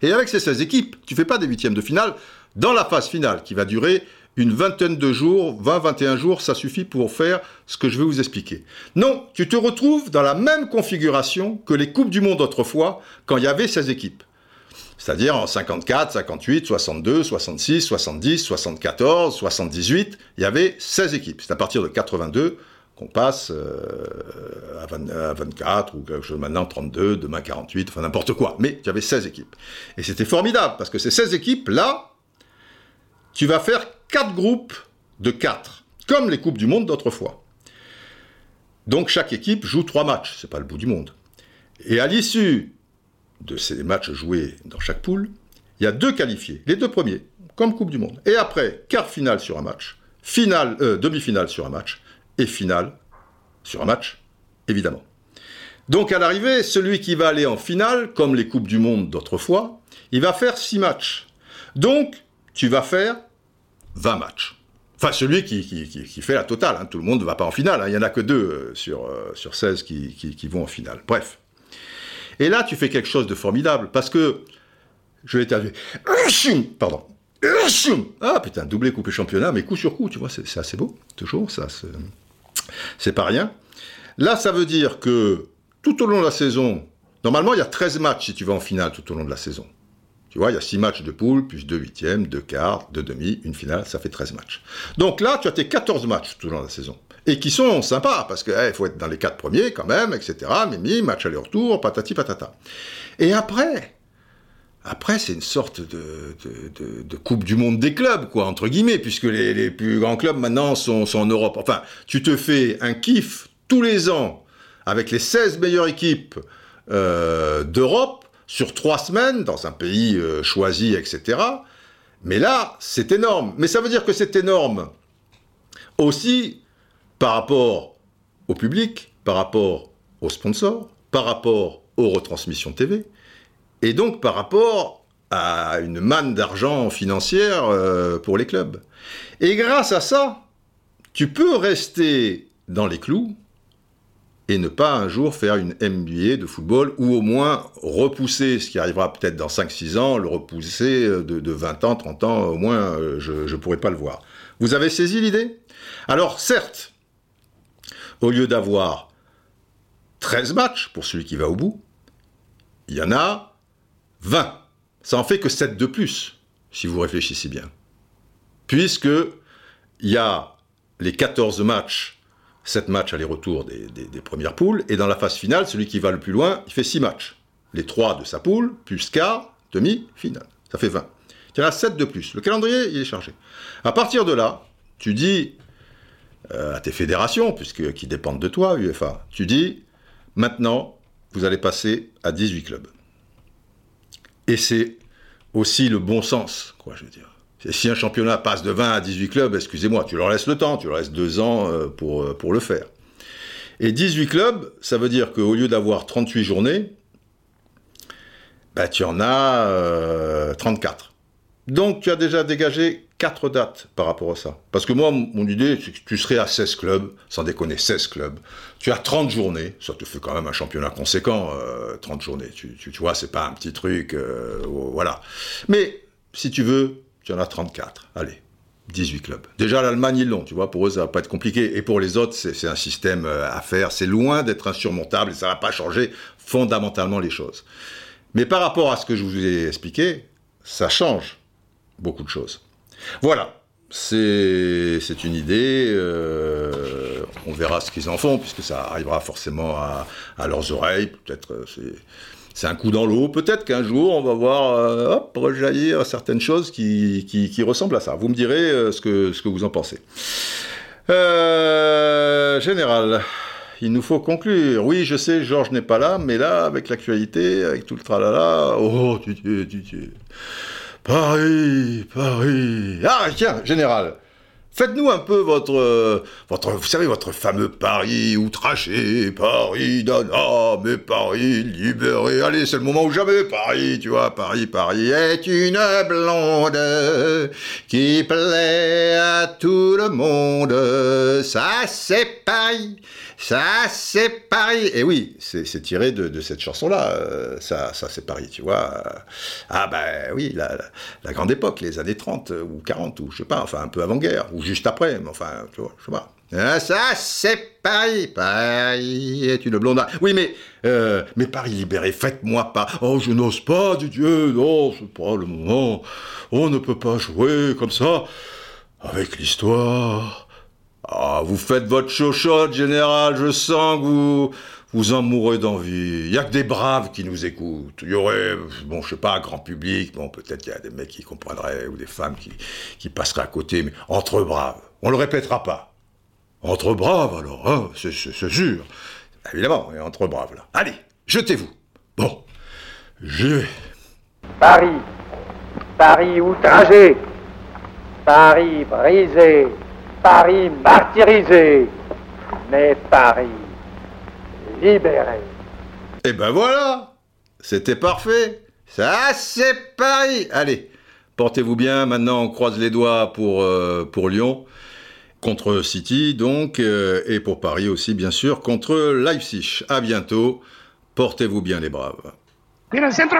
Et avec ces 16 équipes, tu fais pas des huitièmes de finale dans la phase finale, qui va durer une vingtaine de jours, 20-21 jours, ça suffit pour faire ce que je vais vous expliquer. Non, tu te retrouves dans la même configuration que les Coupes du Monde autrefois, quand il y avait 16 équipes. C'est-à-dire en 54, 58, 62, 66, 70, 74, 78, il y avait 16 équipes. C'est à partir de 82 qu'on passe euh, à, 24 ou quelque chose maintenant 32, demain 48, enfin n'importe quoi. Mais il y avait 16 équipes. Et c'était formidable parce que ces 16 équipes, là, tu vas faire 4 groupes de 4, comme les Coupes du Monde d'autrefois. Donc chaque équipe joue 3 matchs, c'est pas le bout du monde. Et à l'issue de ces matchs joués dans chaque poule, il y a deux qualifiés, les deux premiers, comme Coupe du Monde. Et après, quart finale sur un match, finale, euh, demi-finale sur un match, et finale sur un match, évidemment. Donc à l'arrivée, celui qui va aller en finale, comme les Coupes du Monde d'autrefois, il va faire six matchs. Donc, tu vas faire 20 matchs. Enfin, celui qui, qui, fait la totale. Hein. Tout le monde ne va pas en finale. Hein. Il n'y en a que deux euh, sur, euh, sur 16 qui, vont en finale. Bref. Et là, tu fais quelque chose de formidable, parce que, je vais t'avoir, pardon, ah putain, doublé, coupé championnat, mais coup sur coup, tu vois, c'est assez beau, toujours, ça, c'est pas rien. Là, ça veut dire que tout au long de la saison, normalement, il y a 13 matchs si tu vas en finale tout au long de la saison. Tu vois, il y a 6 matchs de poule, plus 2 huitièmes, 2 quarts, 2 demi, une finale, ça fait 13 matchs. Donc là, tu as tes 14 matchs tout au long de la saison et qui sont sympas, parce qu'il eh, faut être dans les quatre premiers quand même, etc. Mimi, match aller-retour, patati patata. Et après, après, c'est une sorte de, de, Coupe du Monde des clubs, quoi, entre guillemets, puisque les, plus grands clubs maintenant sont, sont, en Europe. Enfin, tu te fais un kiff tous les ans avec les 16 meilleures équipes euh, d'Europe sur trois semaines dans un pays euh, choisi, etc. Mais là, c'est énorme. Mais ça veut dire que c'est énorme aussi par rapport au public, par rapport aux sponsors, par rapport aux retransmissions TV, et donc par rapport à une manne d'argent financière euh, pour les clubs. Et grâce à ça, tu peux rester dans les clous et ne pas un jour faire une MBA de football ou au moins repousser, ce qui arrivera peut-être dans 5-6 ans, le repousser de, de, 20 ans, 30 ans, au moins euh, je ne pourrai pas le voir. Vous avez saisi l'idée? Alors certes, au lieu d'avoir 13 matchs pour celui qui va au bout, il y en a 20. Ça en fait que 7 de plus, si vous réfléchissez bien. Puisque il y a les 14 matchs 7 matchs aller-retour des, premières poules, et dans la phase finale, celui qui va le plus loin, il fait 6 matchs. Les 3 de sa poule, plus quart, demi, finale. Ça fait 20. Il y en a 7 de plus. Le calendrier, il est chargé. À partir de là, tu dis euh, à tes fédérations, puisque, qui dépendent de toi, UEFA, tu dis, maintenant, vous allez passer à 18 clubs. Et c'est aussi le bon sens, quoi, je veux dire si un championnat passe de 20 à 18 clubs, excusez-moi, tu leur laisses le temps, tu leur laisses deux ans euh, pour, euh, pour le faire. Et 18 clubs, ça veut dire qu'au lieu d'avoir 38 journées, bah, tu en as 34. Euh, Donc tu as déjà dégagé 4 dates par rapport à ça. Parce que moi, mon idée, c'est que tu serais à 16 clubs, sans déconner, 16 clubs. Tu as 30 journées, ça te fait quand même un championnat conséquent, 30 journées. Tu, tu, tu vois, c'est pas un petit truc, voilà. Mais si tu veux, tu en as 34. Allez, 18 clubs. Déjà, l'Allemagne, ils l'ont, tu vois, pour eux, ça va pas être compliqué. Et pour les autres, c'est un système euh, à faire. C'est loin d'être insurmontable et ça va pas changer fondamentalement les choses. Mais par rapport à ce que je vous ai expliqué, ça change beaucoup de choses. Voilà, c'est une idée. Euh, on verra ce qu'ils en font, puisque ça arrivera forcément à, leurs oreilles. Peut-être euh, c'est un coup dans l'eau. Peut-être qu'un jour, on va voir euh, hop, rejaillir certaines choses qui, qui, ressemblent à ça. Vous me direz euh, ce, que, ce que vous en pensez. Euh, général, il nous faut conclure. Oui, je sais, Georges n'est pas là, mais là, avec l'actualité, avec tout le tralala, oh, tu Paris, Paris. Ah, tiens, général, Faites-nous un peu votre, votre, vous savez, votre fameux Paris outraché, Paris d'Anna, mais Paris libéré. Allez, c'est le moment où jamais Paris, tu vois, Paris, Paris est une blonde qui plaît à tout le monde. Ça, c'est Paris. Ça, c'est Paris. Et oui, c'est tiré de, cette chanson-là. Euh, ça, ça c'est Paris, tu vois. Ah, ben oui, la, grande époque, les années 30 ou 40, ou je sais pas, enfin un peu avant-guerre, ou juste après, mais enfin, tu vois, je sais pas. Ça, c'est Paris. Paris est une blonde. Oui, mais, euh, Paris libéré, faites-moi pas. Oh, je n'ose pas, Dieu, non, c'est pas le moment. On ne peut pas jouer comme ça avec l'histoire. Ah, vous faites votre chochotte, général, je sens que vous, vous en mourrez d'envie. Il y a que des braves qui nous écoutent. Il y aurait, bon, je sais pas, grand public, bon, peut-être qu'il y a des mecs qui comprendraient, ou des femmes qui, qui passeraient à côté, mais entre braves. On le répétera pas. Entre braves, alors, hein, c'est sûr. Évidemment, entre braves, là. Allez, jetez-vous. Bon, je Paris, Paris outragé, Paris brisé, Paris martyrisé, mais Paris libéré. Et ben voilà, c'était parfait. Ça, c'est Paris. Allez, portez-vous bien. Maintenant, on croise les doigts pour, euh, pour Lyon, contre City, donc, euh, et pour Paris aussi, bien sûr, contre Leipzig. À bientôt. Portez-vous bien, les braves. centro,